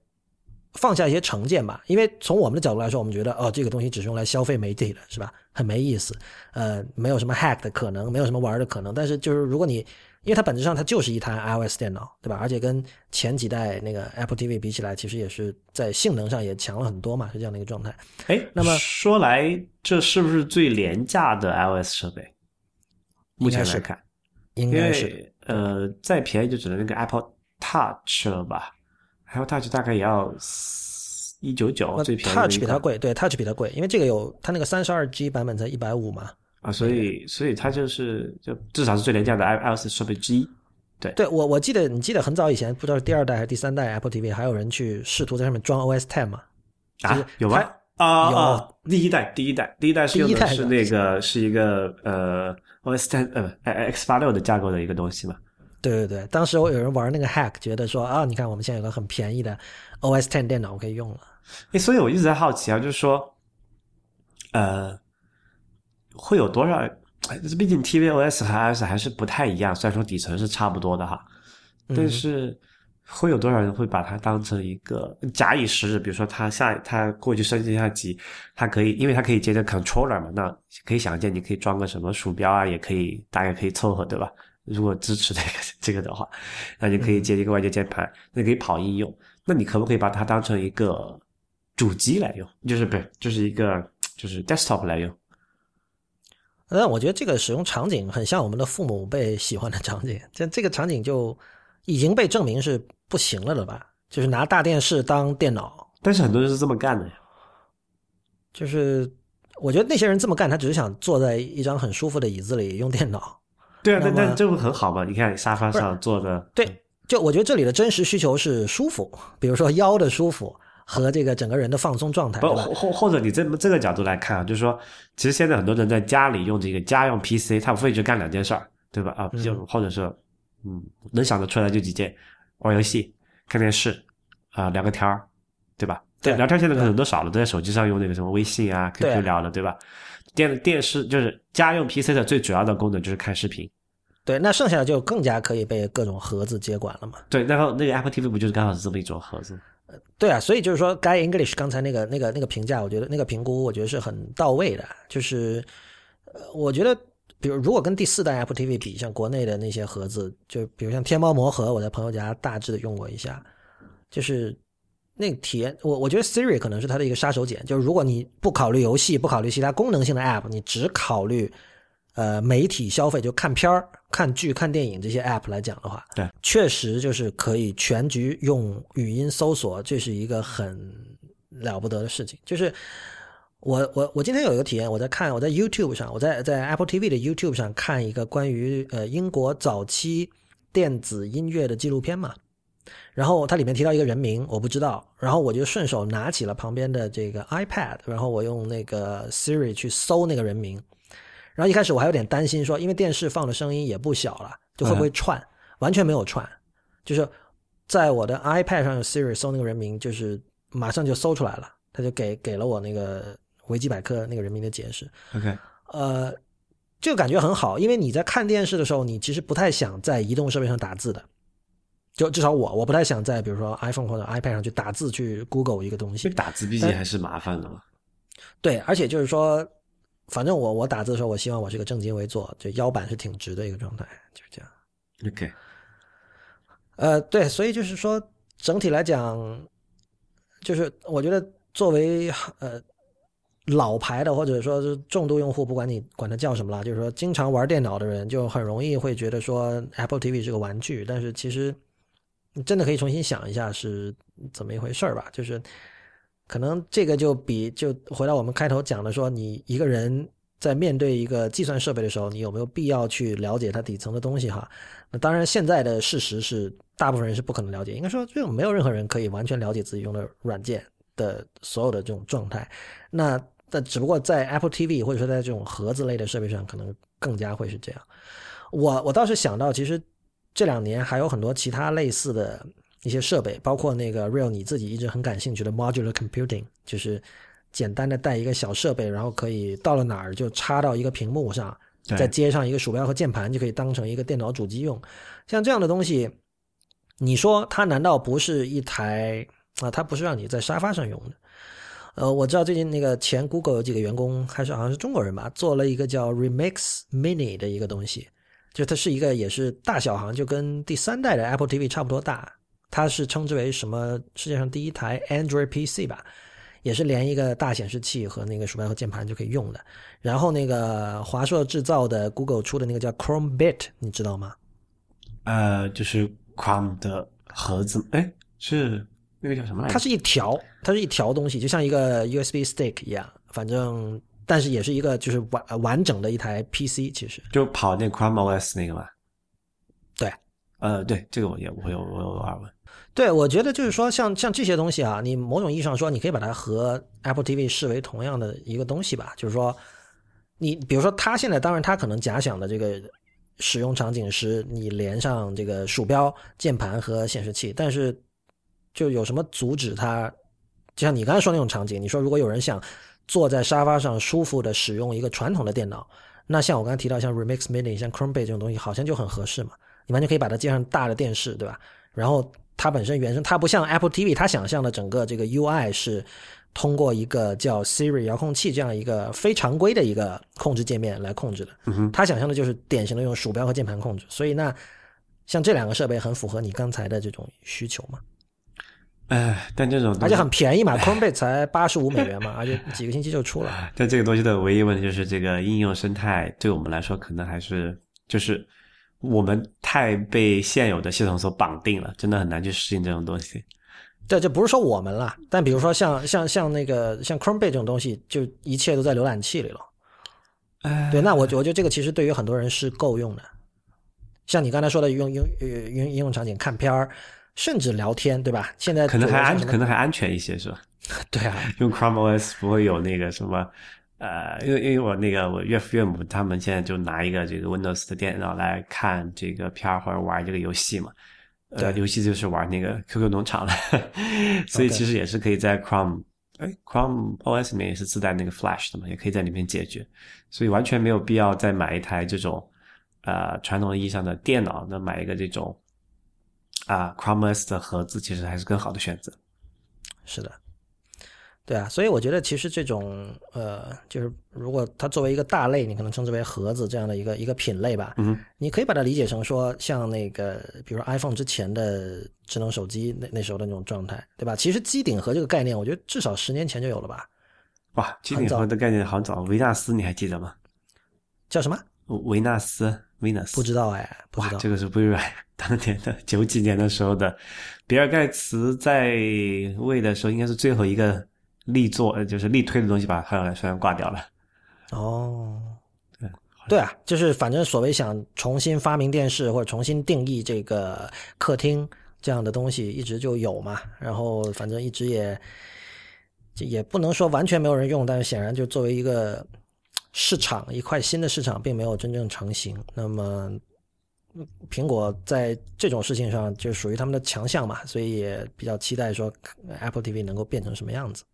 放下一些成见吧，因为从我们的角度来说，我们觉得哦这个东西只是用来消费媒体的，是吧？很没意思，呃，没有什么 hack 的可能，没有什么玩的可能。但是就是如果你因为它本质上它就是一台 iOS 电脑，对吧？而且跟前几代那个 Apple TV 比起来，其实也是在性能上也强了很多嘛，是这样的一个状态。哎，那么说来，这是不是最廉价的 iOS 设备？目前来看，因应该是为呃，再便宜就只能那个 Apple Touch 了吧？Apple Touch 大概也要一九九，呃最便宜的 Touch 比它贵，对 Touch 比它贵，因为这个有它那个三十二 G 版本才一百五嘛。啊，所以所以它就是就至少是最廉价的 iOS 设备之一。对对我我记得你记得很早以前，不知道是第二代还是第三代 Apple TV，还有人去试图在上面装 OS Ten 嘛？就是啊，有吗？啊有啊！第一代，第一代，第一代是用的是那个是一个呃 OS ten 呃不 X 八六的架构的一个东西嘛。对对对，当时我有人玩那个 hack，觉得说啊，你看我们现在有个很便宜的 OS Ten 电脑我可以用了。诶，所以我一直在好奇啊，就是说，呃，会有多少？毕竟 tvOS 和 iOS 还是不太一样，虽然说底层是差不多的哈，嗯但是会有多少人会把它当成一个假以时日？比如说他下他过去升级一下级，他可以，因为他可以接着 controller 嘛，那可以想见你可以装个什么鼠标啊，也可以大概可以凑合，对吧？如果支持这个 [LAUGHS] 这个的话，那你可以接一个外接键盘，那可以跑应用。那你可不可以把它当成一个主机来用？就是不是，就是一个就是 desktop 来用？那我觉得这个使用场景很像我们的父母辈喜欢的场景，这这个场景就已经被证明是不行了的吧？就是拿大电视当电脑，但是很多人是这么干的呀。就是我觉得那些人这么干，他只是想坐在一张很舒服的椅子里用电脑。对啊，那么但但这不很好吗？你看沙发上坐着，对，就我觉得这里的真实需求是舒服，比如说腰的舒服和这个整个人的放松状态，不或？或或者你这么这个角度来看啊，就是说，其实现在很多人在家里用这个家用 PC，他无非就干两件事儿，对吧？啊，就或者说，嗯，能想得出来就几件：玩游戏、看电视，啊、聊个天儿，对吧？对聊天现在可能都少了，都在手机上用那个什么微信啊、对 QQ 聊了，对吧？电电视就是家用 PC 的最主要的功能就是看视频。对，那剩下的就更加可以被各种盒子接管了嘛。对，然后那个 Apple TV 不就是刚好是这么一种盒子？对啊，所以就是说，Guy English 刚才那个、那个、那个评价，我觉得那个评估，我觉得是很到位的。就是，呃，我觉得，比如如果跟第四代 Apple TV 比，像国内的那些盒子，就比如像天猫魔盒，我在朋友家大致的用过一下，就是那个体验，我我觉得 Siri 可能是它的一个杀手锏，就是如果你不考虑游戏，不考虑其他功能性的 App，你只考虑呃媒体消费，就看片儿、看剧、看电影这些 App 来讲的话，对，确实就是可以全局用语音搜索，这是一个很了不得的事情。就是我我我今天有一个体验，我在看我在 YouTube 上，我在在 Apple TV 的 YouTube 上看一个关于呃英国早期电子音乐的纪录片嘛。然后它里面提到一个人名，我不知道，然后我就顺手拿起了旁边的这个 iPad，然后我用那个 Siri 去搜那个人名。然后一开始我还有点担心说，因为电视放的声音也不小了，就会不会串？完全没有串，就是在我的 iPad 上用 Siri 搜那个人名，就是马上就搜出来了，他就给给了我那个维基百科那个人民的解释。OK，呃，这个感觉很好，因为你在看电视的时候，你其实不太想在移动设备上打字的。就至少我，我不太想在比如说 iPhone 或者 iPad 上去打字去 Google 一个东西这。打字毕竟还是麻烦的嘛。对，而且就是说，反正我我打字的时候，我希望我是个正襟危坐，就腰板是挺直的一个状态，就是这样。OK，呃，对，所以就是说，整体来讲，就是我觉得作为呃老牌的或者说是重度用户，不管你管它叫什么啦，就是说经常玩电脑的人，就很容易会觉得说 Apple TV 是个玩具，但是其实你真的可以重新想一下是怎么一回事儿吧，就是可能这个就比就回到我们开头讲的说，你一个人在面对一个计算设备的时候，你有没有必要去了解它底层的东西哈？那当然，现在的事实是，大部分人是不可能了解。应该说，就没有任何人可以完全了解自己用的软件的所有的这种状态。那但只不过在 Apple TV 或者说在这种盒子类的设备上，可能更加会是这样。我我倒是想到，其实这两年还有很多其他类似的一些设备，包括那个 Real 你自己一直很感兴趣的 Modular Computing，就是简单的带一个小设备，然后可以到了哪儿就插到一个屏幕上，对再接上一个鼠标和键盘，就可以当成一个电脑主机用。像这样的东西，你说它难道不是一台啊？它不是让你在沙发上用的。呃，我知道最近那个前 Google 有几个员工，还是好像是中国人吧，做了一个叫 Remix Mini 的一个东西，就它是一个也是大小好像就跟第三代的 Apple TV 差不多大，它是称之为什么世界上第一台 Android PC 吧，也是连一个大显示器和那个鼠标和键盘就可以用的。然后那个华硕制造的 Google 出的那个叫 Chromebit，你知道吗？呃，就是 Chrome 的盒子，哎，是那个叫什么来着？它是一条，它是一条东西，就像一个 USB stick 一样，反正但是也是一个就是完完整的一台 PC，其实就跑那 Chrome OS 那个嘛。对，呃，对，这个我也我有我有耳闻。对我觉得就是说像像这些东西啊，你某种意义上说，你可以把它和 Apple TV 视为同样的一个东西吧，就是说你比如说它现在当然它可能假想的这个使用场景是你连上这个鼠标、键盘和显示器，但是就有什么阻止它？就像你刚才说那种场景，你说如果有人想坐在沙发上舒服的使用一个传统的电脑，那像我刚才提到像 Remix Mini、像 Chromebase 这种东西，好像就很合适嘛。你完全可以把它接上大的电视，对吧？然后它本身原生，它不像 Apple TV，它想象的整个这个 UI 是通过一个叫 Siri 遥控器这样一个非常规的一个控制界面来控制的。它想象的就是典型的用鼠标和键盘控制，所以那像这两个设备很符合你刚才的这种需求嘛，哎，但这种而且很便宜嘛，Chromebase 才八十五美元嘛，而且几个星期就出了。[LAUGHS] 但这个东西的唯一问题就是，这个应用生态对我们来说可能还是就是我们太被现有的系统所绑定了，真的很难去适应这种东西。对这不是说我们啦，但比如说像像像那个像 Chromebase 这种东西，就一切都在浏览器里了。哎，对，那我我觉得这个其实对于很多人是够用的。像你刚才说的用用用应用场景看片儿，甚至聊天，对吧？现在可能还安可能还安全一些，是吧？[LAUGHS] 对啊，[LAUGHS] 用 Chrome OS 不会有那个什么，呃，因为因为我那个我岳父岳母他们现在就拿一个这个 Windows 的电脑来看这个片儿或者玩这个游戏嘛，呃，对。游戏就是玩那个 QQ 农场了，[LAUGHS] 所以其实也是可以在 Chrome，哎，Chrome OS 里面也是自带那个 Flash 的嘛，也可以在里面解决，所以完全没有必要再买一台这种呃传统意义上的电脑，那买一个这种啊、Chrome OS 的盒子，其实还是更好的选择。是的，对啊，所以我觉得其实这种呃，就是如果它作为一个大类，你可能称之为盒子这样的一个一个品类吧，嗯，你可以把它理解成说，像那个比如说 iPhone 之前的智能手机那那时候的那种状态，对吧？其实机顶盒这个概念，我觉得至少十年前就有了吧？哇，机顶盒的概念好早，维纳斯你还记得吗？叫什么？维纳斯 Venus 不知道哎，不知，道。这个是微软当年的九几年的时候的，比尔盖茨在位的时候，应该是最后一个力作，呃就是力推的东西吧，后来虽然挂掉了。哦，对对啊，就是反正所谓想重新发明电视或者重新定义这个客厅这样的东西，一直就有嘛。然后反正一直也就也不能说完全没有人用，但是显然就作为一个市场一块新的市场，并没有真正成型。那么。嗯苹果在这种事情上就属于他们的强项嘛，所以也比较期待说 Apple TV 能够变成什么样子。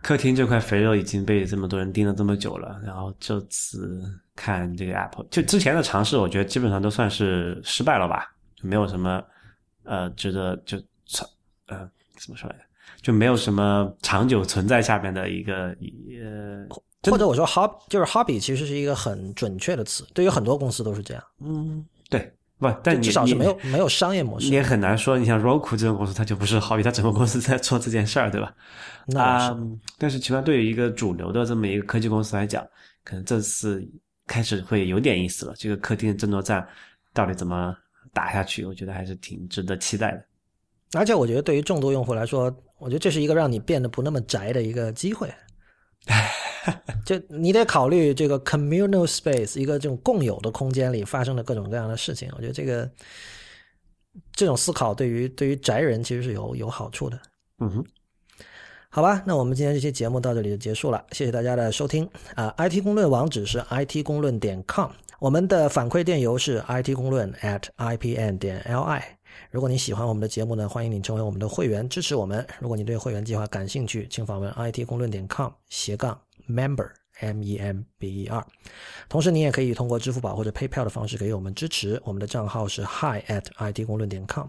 客厅这块肥肉已经被这么多人盯了这么久了，然后这次看这个 Apple，就之前的尝试，我觉得基本上都算是失败了吧，就没有什么呃值得就呃怎么说来着，就没有什么长久存在下面的一个呃或者我说 hobby 就是 hobby，其实是一个很准确的词，对于很多公司都是这样，嗯对不，但你至少是没有没有商业模式。你也很难说，你像 Roku 这种公司，它就不是 hobby，它整个公司在做这件事儿，对吧？那但是起码对于一个主流的这么一个科技公司来讲，可能这次开始会有点意思了。这个客厅的争夺战到底怎么打下去？我觉得还是挺值得期待的。而且我觉得对于众多用户来说，我觉得这是一个让你变得不那么宅的一个机会。[LAUGHS] [LAUGHS] 就你得考虑这个 communal space，一个这种共有的空间里发生的各种各样的事情。我觉得这个这种思考对于对于宅人其实是有有好处的。嗯哼，好吧，那我们今天这期节目到这里就结束了，谢谢大家的收听啊、IT 公论网址是 it 公论点 com，我们的反馈电邮是 it 公论 at ipn 点 li。如果你喜欢我们的节目呢，欢迎你成为我们的会员，支持我们。如果你对会员计划感兴趣，请访问 it 公论点 com 斜杠 member m e m b e r。同时，你也可以通过支付宝或者 PayPal 的方式给我们支持。我们的账号是 hi at it 公论点 com。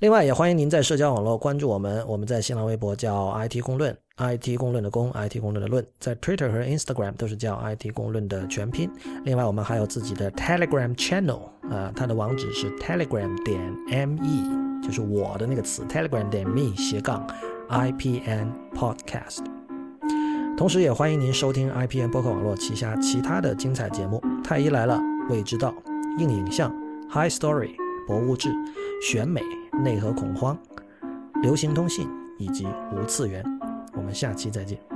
另外，也欢迎您在社交网络关注我们。我们在新浪微博叫 IT 公论，IT 公论的公，IT 公论的论，在 Twitter 和 Instagram 都是叫 IT 公论的全拼。另外，我们还有自己的 Telegram Channel，啊、它的网址是 telegram 点 me，就是我的那个词 telegram 点 me 斜杠 IPN Podcast。同时，也欢迎您收听 IPN 播客网络旗下其他的精彩节目，《太医来了》、《未知道》、硬影像、High Story、博物志、选美、内核恐慌、流行通信以及无次元。我们下期再见。